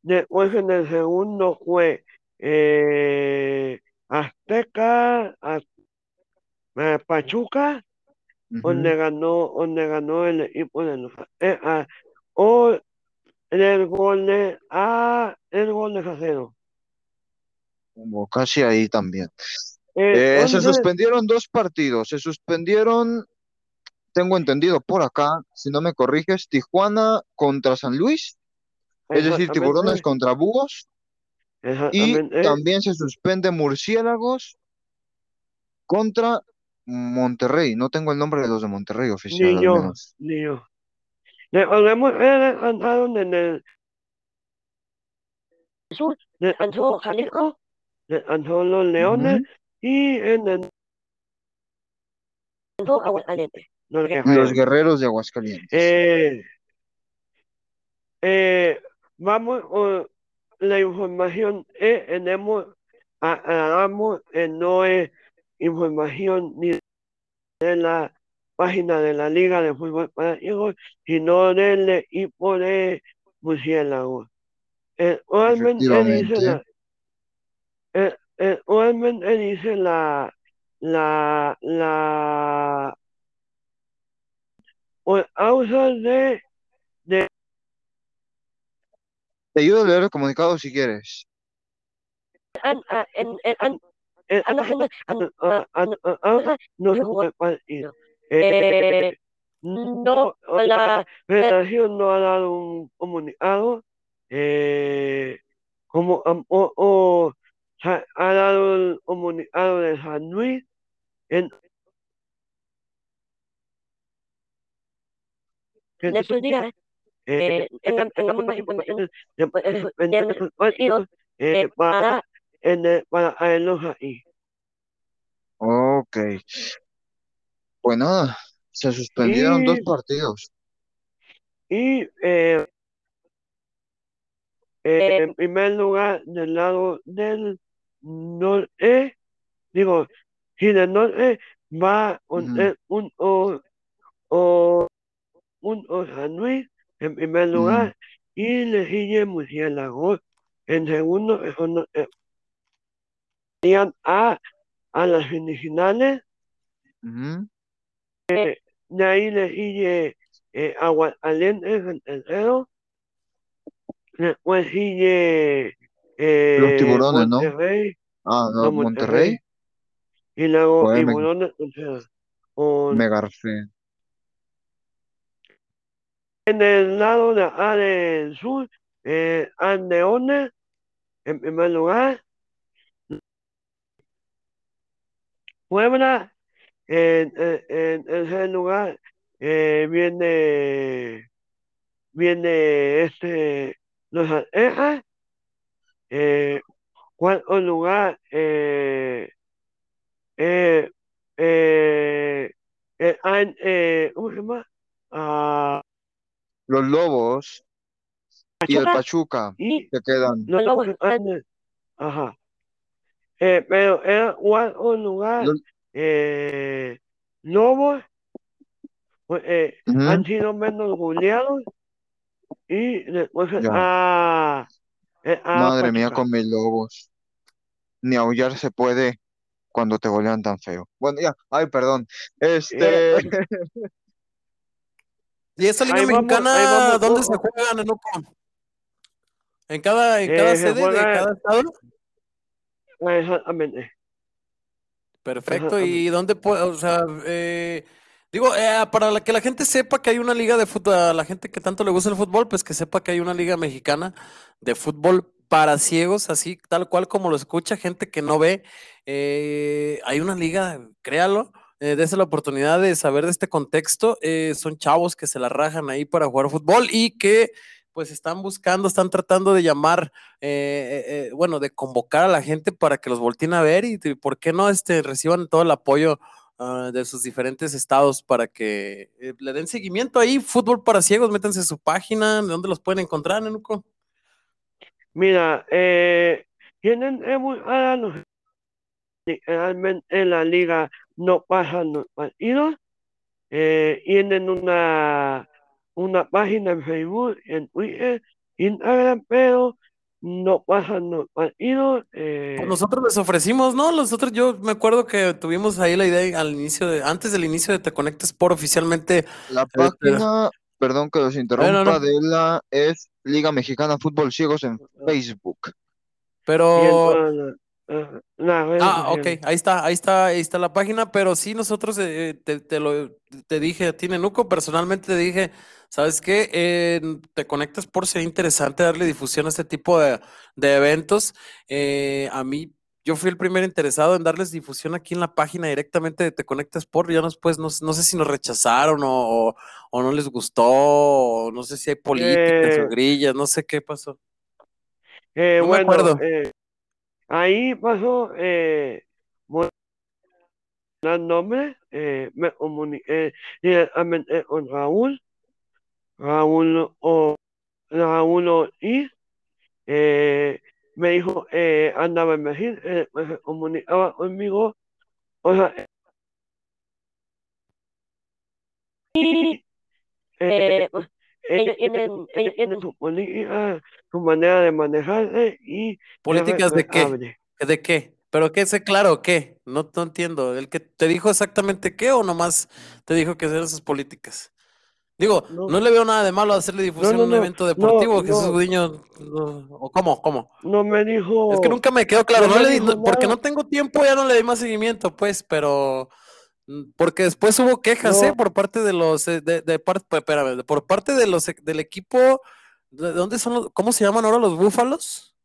Después en el segundo fue eh, Azteca, a- eh, Pachuca, donde ganó, donde ganó el equipo de los Aztecas, o el gol de a el gol de Cacero. Como casi ahí también. Eh, se Entonces, suspendieron dos partidos. Se suspendieron, tengo entendido por acá, si no me corriges, Tijuana contra San Luis, es decir, Tiburones contra Búhos. Y también se suspende Murciélagos contra Monterrey. No tengo el nombre de los de Monterrey oficial, ni yo, menos. ni yo. Que descansaron en el sur, descansó Jalisco, descansó los Leones Ujú. Y en el descansó Aguascalientes, los Los guerreros. guerreros de Aguascalientes. Eh, eh, vamos con la información que tenemos, aclaramos no es información ni de la página de la Liga de Fútbol para Ciegos, sino del equipo de Murciélagos. Eh, realmente dice la, eh, eh, realmente dice la, la, la, por causa de Te ayudo a leer el comunicado si quieres. no partido. Eh, no, la federación no ha dado un comunicado, eh, como ha, ha dado el comunicado de San Luis. En, en estos días, eh, tengamos más de partidos eh, para, en el- para traerlos ahí. Ok. Pues nada, se suspendieron dos partidos. Y eh, eh, en primer lugar, del lado del norte, digo, si del norte va un, eh, un, o, o, un o San Luis en primer lugar y le sigue Murciélagos en segundo, los que irían a, a las semifinales. Ujú. De ahí le sigue eh, Aguascalientes en tercero. Después sigue eh, Los tiburones, ¿no? Monterrey, Ah, no, no, Monterrey, Y luego Joder, Tiburones me garfé. En el lado de acá del sur, eh, Andeones en primer lugar. Puebla en, en, en tercer lugar eh, viene viene este los Aztecas eh, cuarto lugar, eh, eh, eh, eh, ah, eh, ¿cómo se llama? Ah, Los Lobos y el Pachuca Pachuca y se quedan. los Lobos están en- ajá. Eh, pero era cuarto lugar, Los- eh, Lobos, pues, eh, Ujú. han sido menos goleados y después Ya. a, eh, a Madre mía, con mis Lobos. Ni aullar se puede cuando te golean tan feo. Bueno, ya, ay, perdón. Este, ¿Y esa liga Ahí mexicana vamos, dónde se juega, Nenuco? ¿En cada, en cada Eh, se sede de cada estado? Exactamente. Perfecto. ¿Y dónde puede, o sea, eh, digo, eh, para la que la gente sepa que hay una liga de fútbol, a la gente que tanto le gusta el fútbol, pues que sepa que hay una liga mexicana de fútbol para ciegos, así tal cual como lo escucha, gente que no ve. Eh, hay una liga, créalo, eh, dése la oportunidad de saber de este contexto. eh, son chavos que se la rajan ahí para jugar fútbol y que pues están buscando, están tratando de llamar, eh, eh, eh, bueno, de convocar a la gente para que los volteen a ver y, por qué no este, reciban todo el apoyo ah, de sus diferentes estados para que eh, le den seguimiento ahí. Fútbol para ciegos, métanse su página, ¿de dónde los pueden encontrar, Nenuco? Mira, eh, tienen eh, muy ahora los realmente en la liga no pasan los partidos. Eh, tienen una, una página en Facebook, en Twitter, Instagram, pero no pasan los partidos. eh, Pues nosotros les ofrecimos, ¿no? Nosotros, yo me acuerdo que tuvimos ahí la idea al inicio de, antes del inicio de Te Conectes por oficialmente. la pero- página, perdón que los interrumpa, no. de la es Liga Mexicana Fútbol Ciegos en Facebook. Pero ah, ok, ahí está, ahí está, ahí está la página, pero sí nosotros eh, te, te lo te dije a ti, Nenuco, personalmente te dije, ¿sabes qué? Eh, te conectas por ser interesante darle difusión a este tipo de, de eventos. Eh, a mí, yo fui el primer interesado en darles difusión aquí en la página directamente de Te Conectas por, ya después no, no sé si nos rechazaron o, o, o no les gustó, o no sé si hay políticas o Eh, grillas, no sé qué pasó. Eh, No me bueno, acuerdo. eh, ahí pasó, eh, dar nombre, eh, me comuniqué directamente con Raúl, Raúl o Raúl Ortiz, eh, me dijo, eh, andaba en México, eh, pues se comunicaba conmigo, o sea, y, eh, ellos tienen, ellos tienen su política, su manera de manejarse y es ¿Políticas de qué? ¿De qué? ¿Pero qué sé claro qué? No, no entiendo. ¿El que te dijo exactamente qué o nomás te dijo que eran sus políticas? Digo, no, No. le veo nada de malo hacerle difusión no, a un evento deportivo, Jesús. Gudiño. ¿O cómo? ¿Cómo? No me dijo, Es que nunca me quedó claro. le di- porque no tengo tiempo, ya no le di más seguimiento, pues, pero mm, porque después hubo quejas, ¿eh? Por parte de los, eh, de, de espérame, por parte de los, del equipo, ¿de dónde son los, cómo se llaman ahora los búfalos?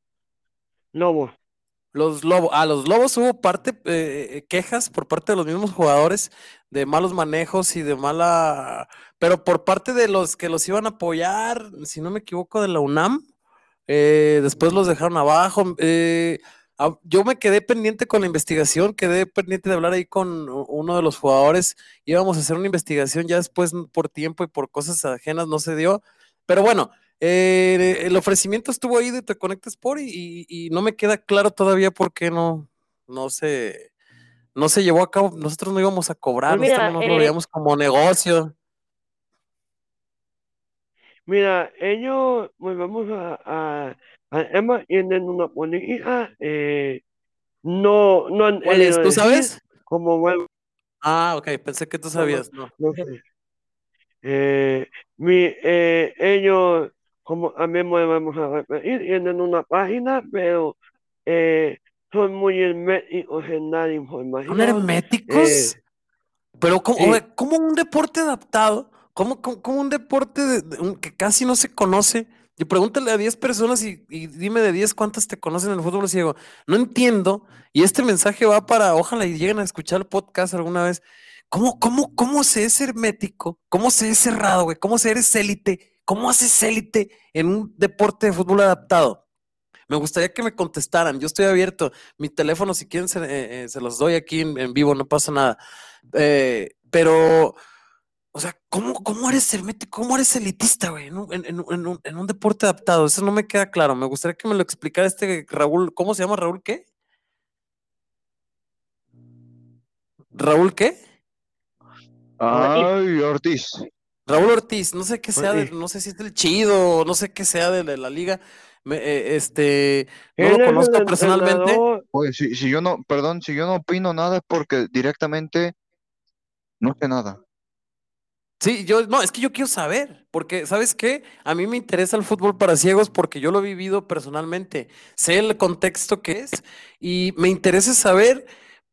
Lobo. Los lobos, a los lobos hubo parte, eh, quejas por parte de los mismos jugadores de malos manejos y de mala, pero por parte de los que los iban a apoyar, si no me equivoco, de la UNAM, eh, después los dejaron abajo. eh, a- yo me quedé pendiente con la investigación, quedé pendiente de hablar ahí con uno de los jugadores, íbamos a hacer una investigación, ya después por tiempo y por cosas ajenas no se dio, pero bueno. Eh, el ofrecimiento estuvo ahí de Te Conecta Sport y, y- y no me queda claro todavía por qué no, no se, no se llevó a cabo. Nosotros no íbamos a cobrar, Pues mira, nosotros no lo eh, veíamos como negocio. Mira, ellos, pues vamos a, a, a Emma, tienen una política, eh, no, no han ¿Cuál es? querido ¿Tú sabes? como vuelvo, Ah, ok, pensé que tú sabías. No. no sé. Eh, mi, eh, ellos, como también vamos a repetir, tienen una página, pero eh, son muy herméticos en dar ¿Son información. herméticos? Eh, Pero ¿cómo, sí. oye, ¿cómo un deporte adaptado? ¿Cómo, cómo- cómo un deporte de- de un- que casi no se conoce? Y pregúntale a 10 personas y, y dime de 10 cuántas te conocen en el fútbol ciego. No entiendo. Y este mensaje va para, ojalá y lleguen a escuchar el podcast alguna vez. ¿Cómo, cómo, cómo se es hermético? ¿Cómo se es cerrado, güey? ¿Cómo se eres élite? ¿Cómo haces élite en un deporte de fútbol adaptado? Me gustaría que me contestaran. Yo estoy abierto. Mi teléfono, si quieren, se, eh, eh, los doy aquí en, vivo, no pasa nada. Eh, pero, o sea, ¿cómo, cómo eres hermético? ¿Cómo eres elitista, güey? En un deporte adaptado. Eso no me queda claro. Me gustaría que me lo explicara este Raúl. ¿Cómo se llama Raúl qué? ¿Raúl qué? Ay, Ortiz. Raúl Ortiz, no sé qué sea, de, no sé si es del chido, no sé qué sea de, de la liga. Me, eh, este, no lo conozco personalmente. Oye, si, si yo no, perdón, si yo no opino nada es porque directamente no sé nada. Sí, yo, no, es que yo quiero saber, porque, ¿sabes qué? A mí me interesa el fútbol para ciegos porque yo lo he vivido personalmente, sé el contexto que es y me interesa saber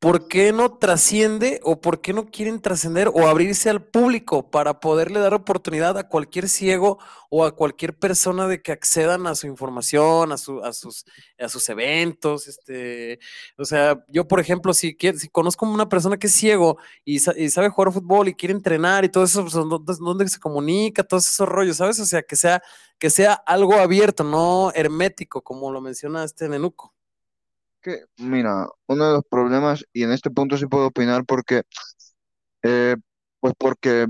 ¿por qué no trasciende o por qué no quieren trascender o abrirse al público para poderle dar oportunidad a cualquier ciego o a cualquier persona de que accedan a su información, a, su, a, sus, a sus eventos? Este, o sea, yo, por ejemplo, si, si conozco a una persona que es ciego y, sabe jugar fútbol y quiere entrenar y todo eso, pues, ¿dónde, ¿dónde, se comunica? Todos esos rollos, ¿sabes? O sea, que sea, que sea algo abierto, no hermético, como lo menciona este Nenuco que, mira, uno de los problemas, y en este punto sí puedo opinar porque, eh, pues porque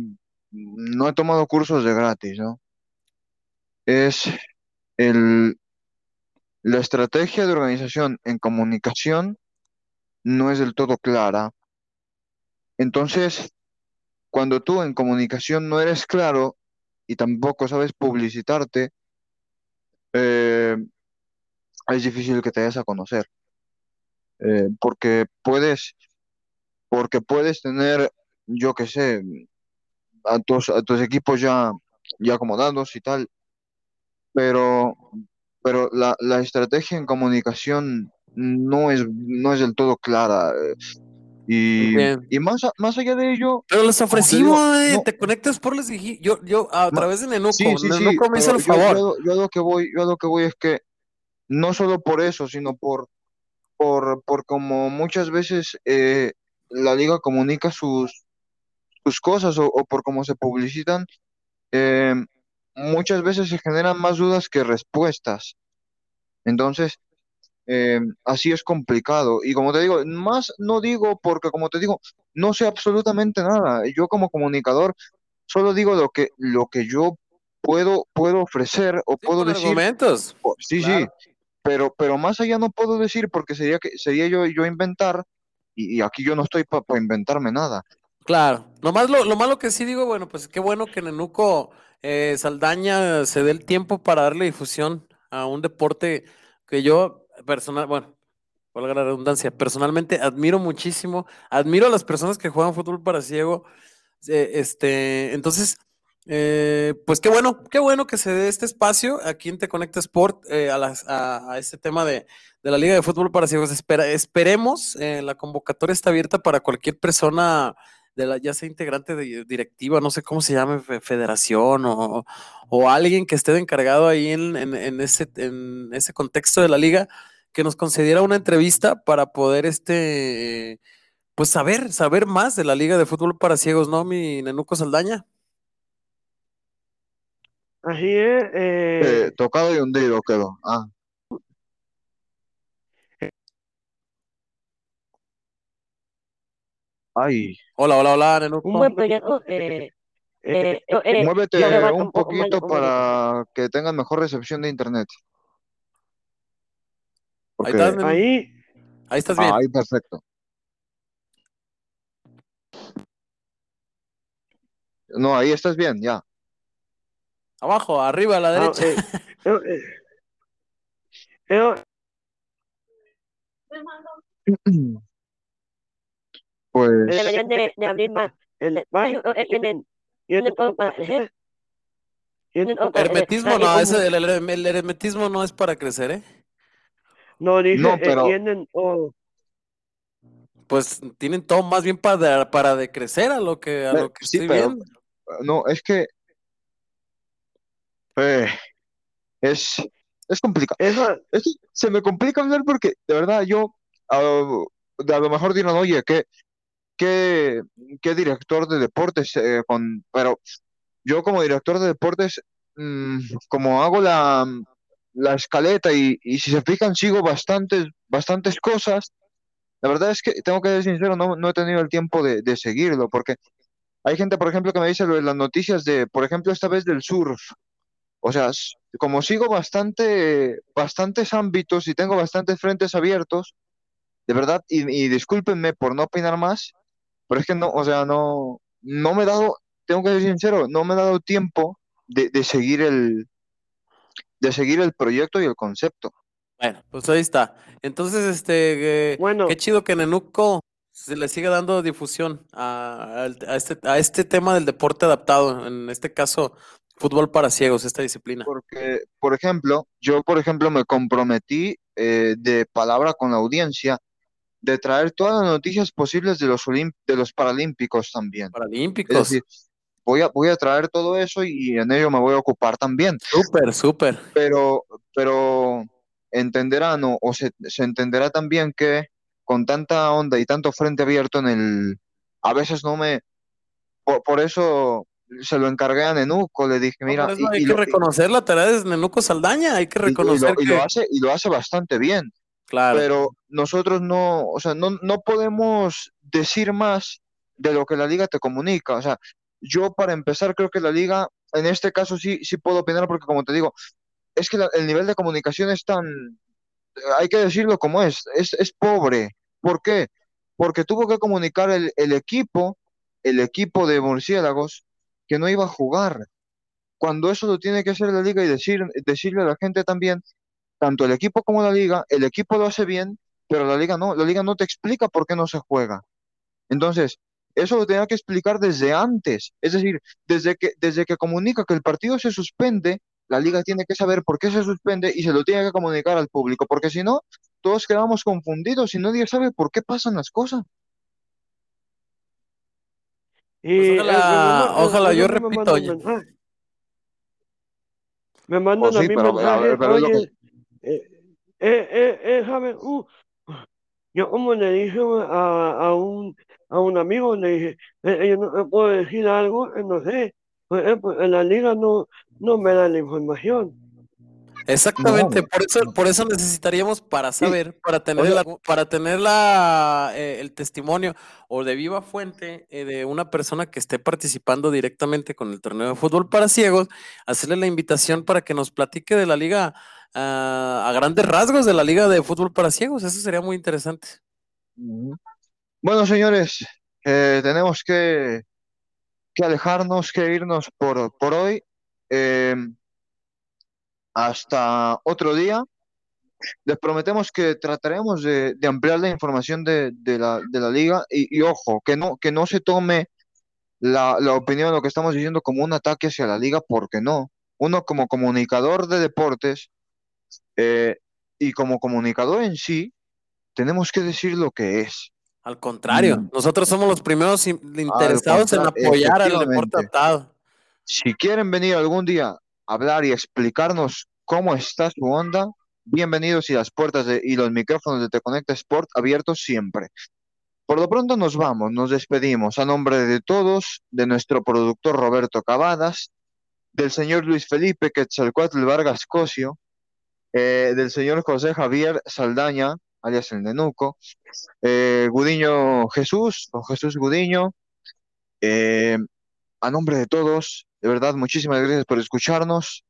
no he tomado cursos de gratis, ¿no? Es el, la estrategia de organización en comunicación no es del todo clara. Entonces, cuando tú en comunicación no eres claro y tampoco sabes publicitarte, eh, es difícil que te des a conocer eh, porque puedes, porque puedes tener, yo qué sé, a tus, a tus equipos ya, ya acomodados y tal, pero, pero la, la estrategia en comunicación no es, no es del todo clara. eh, Y, y más, más allá de ello, Pero les te ofrecimos, digo, no, te conectas por les dije, yo, yo a través de Nenuco, sí, sí, sí, me hizo el yo, yo, favor. lo- yo a lo que voy, yo lo que voy es que no solo por eso, sino por, por, por como muchas veces eh, la liga comunica sus, sus cosas o, o por cómo se publicitan, eh, muchas veces se generan más dudas que respuestas. Entonces, eh, así es complicado. Y como te digo, más no digo porque, como te digo, no sé absolutamente nada. Yo como comunicador solo digo lo que, lo que yo puedo, puedo ofrecer o Sí, puedo decir. argumentos. sí, sí. Pero, pero más allá no puedo decir porque sería que sería yo, yo inventar y, aquí yo no estoy para inventarme nada. Claro, nomás lo, lo malo que sí digo, bueno, pues qué bueno que Nenuco eh, Saldaña se dé el tiempo para darle difusión a un deporte que yo personal, bueno, valga la redundancia, personalmente admiro muchísimo, admiro a las personas que juegan fútbol para ciego, eh, este, entonces, eh, pues qué bueno, qué bueno que se dé este espacio aquí en Te Conecta Sport eh, a, las, a, este tema de, la Liga de Fútbol para Ciegos. Espera, esperemos, eh, la convocatoria está abierta para cualquier persona de la, ya sea integrante de directiva, no sé cómo se llame, fe- federación o, alguien que esté encargado ahí en, en, en ese, en ese contexto de la liga, que nos concediera una entrevista para poder este, pues saber, saber más de la Liga de Fútbol para Ciegos, ¿no, mi Nenuco Saldaña? Así es, Eh, eh, tocado y hundido quedó. Ah, ay, Hola, hola, hola, un Nenuco. buen proyecto. eh, eh, eh, eh, muévete un un poquito para que tengan mejor recepción de internet. Ahí estás, Nenu. Ahí, Ahí estás bien. ay, perfecto. No, ahí estás bien, ya. Abajo, arriba, a la ah, derecha. eh, eh, eh, Pues, deberían de, de abrir más el Tienen, tienen. Hermetismo no, ese, el, el- el hermetismo no es para crecer, ¿eh? No, dice, no, pero, tienen todo. Pues tienen todo más bien para, para decrecer a lo que, a lo que sí, estoy pero, viendo. no, es que, eh, es, es complicado. Se me complica hablar porque, de verdad, yo, a, lo mejor dirán, oye, ¿qué, qué, qué director de deportes? eh, pero yo como director de deportes, mm, como hago la, la escaleta y, y si se fijan sigo bastantes, bastantes cosas. La verdad es que tengo que ser sincero, no, no he tenido el tiempo de, de seguirlo, porque hay gente, por ejemplo, que me dice lo de las noticias de, por ejemplo, esta vez del surf. O sea, como sigo bastante, bastantes ámbitos y tengo bastantes frentes abiertos, de verdad, y, y discúlpenme por no opinar más, pero es que no, o sea, no, no me he dado, tengo que ser sincero, no me he dado tiempo de, de seguir el, de seguir el proyecto y el concepto. Bueno, pues ahí está. Entonces, este, eh, Bueno. qué chido que Nenuco se le siga dando difusión a, a este, a este tema del deporte adaptado, en este caso, fútbol para ciegos, esta disciplina. Porque, por ejemplo, yo, por ejemplo, me comprometí eh, de palabra con la audiencia de traer todas las noticias posibles de los olim- de los Paralímpicos también. Es Paralímpicos. decir, voy a, voy a traer todo eso y en ello me voy a ocupar también. Súper, súper. Pero, pero entenderán o, o se, se entenderá también que con tanta onda y tanto frente abierto en el, a veces no me, por, por eso se lo encargué a Nenuco, le dije, No, mira, por eso y, hay y que y- reconocer la tarea de Nenuco Saldaña, hay que y- y lo- reconocer y lo hace, y lo hace bastante bien. claro, pero nosotros no, o sea, no, no podemos decir más de lo que la liga te comunica. O sea, yo para empezar creo que la liga, en este caso sí, sí puedo opinar porque como te digo, es que la- el nivel de comunicación es tan, hay que decirlo como es, es, es pobre. ¿Por qué? Porque tuvo que comunicar el, el equipo, el equipo de murciélagos, que no iba a jugar. Cuando eso lo tiene que hacer la liga y decir, decirle a la gente también tanto el equipo como la liga, el equipo lo hace bien, pero la liga no, la liga no te explica por qué no se juega. Entonces, eso lo tenía que explicar desde antes, es decir, desde que, desde que comunica que el partido se suspende, la liga tiene que saber por qué se suspende y se lo tiene que comunicar al público, porque si no, todos quedamos confundidos y nadie sabe por qué pasan las cosas. Y Pues ojalá- el- ojalá, yo repito. Me mandan a sí, mí pero- a mensaje, ver, pero es oye, eh, eh, eh, eh, ¿sabes? Uh, yo como le dije a, a un, a un amigo, le dije, eh, eh, yo no me puedo decir algo, eh, no sé, pues, eh, pues, en la liga no, no me dan la información. Exactamente, No, por eso, por eso necesitaríamos para saber, para tener Oye. la, para tener la, eh, el testimonio o de viva fuente eh, de una persona que esté participando directamente con el torneo de fútbol para ciegos, hacerle la invitación para que nos platique de la liga ah, a grandes rasgos de la liga de fútbol para ciegos, eso sería muy interesante. Bueno, señores, eh, tenemos que, que alejarnos, que irnos por, por hoy. Hasta otro día. Les prometemos que trataremos de, de ampliar la información de, de la, de la liga y, y ojo, que no, que no se tome la, la opinión de lo que estamos diciendo como un ataque hacia la liga, porque no. Uno como comunicador de deportes eh, y como comunicador en sí, tenemos que decir lo que es. Al contrario, Mm. nosotros somos los primeros in- interesados en apoyar al deporte adaptado. Si quieren venir algún día hablar y explicarnos cómo está su onda, bienvenidos y las puertas y los micrófonos de Te Conecta Sport abiertos siempre. Por lo pronto nos vamos, nos despedimos a nombre de todos, de nuestro productor Roberto Cavadas, del señor Luis Felipe Quetzalcoatl Vargas Cosio, eh, del señor José Javier Saldaña, alias el Nenuco, eh, Gudiño Jesús, o Jesús Gudiño, eh, a nombre de todos, de verdad, muchísimas gracias por escucharnos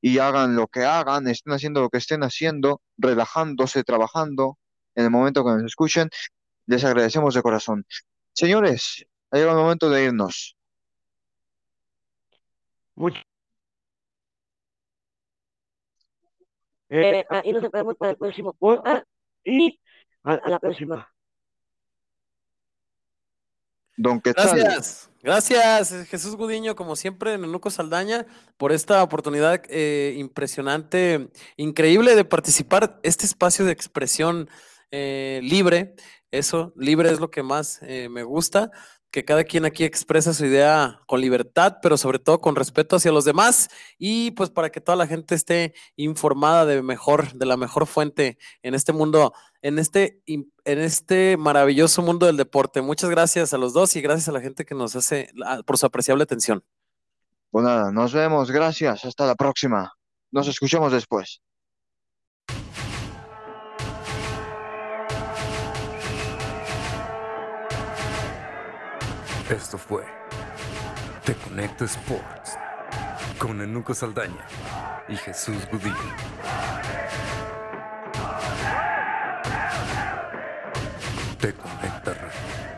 y hagan lo que hagan, estén haciendo lo que estén haciendo, relajándose, trabajando, en el momento que nos escuchen, les agradecemos de corazón. Señores, ha llegado el momento de irnos. Much- Eh, ah, y nos vemos para el próximo podcast y a, a la próxima. Don Quetzal, Gracias, gracias Jesús Gudiño, como siempre, Nenuco Saldaña, por esta oportunidad eh, impresionante, increíble de participar este espacio de expresión eh, libre. Eso, libre es lo que más eh, me gusta, que cada quien aquí expresa su idea con libertad, pero sobre todo con respeto hacia los demás y pues para que toda la gente esté informada de mejor, de la mejor fuente en este mundo en este, en este maravilloso mundo del deporte. Muchas gracias a los dos y gracias a la gente que nos hace por su apreciable atención. pues nada, nos vemos, gracias, hasta la próxima. Nos escuchamos después. Esto fue Te Conecto Sports con Enuco Saldaña y Jesús Gudillo. Te Conecta.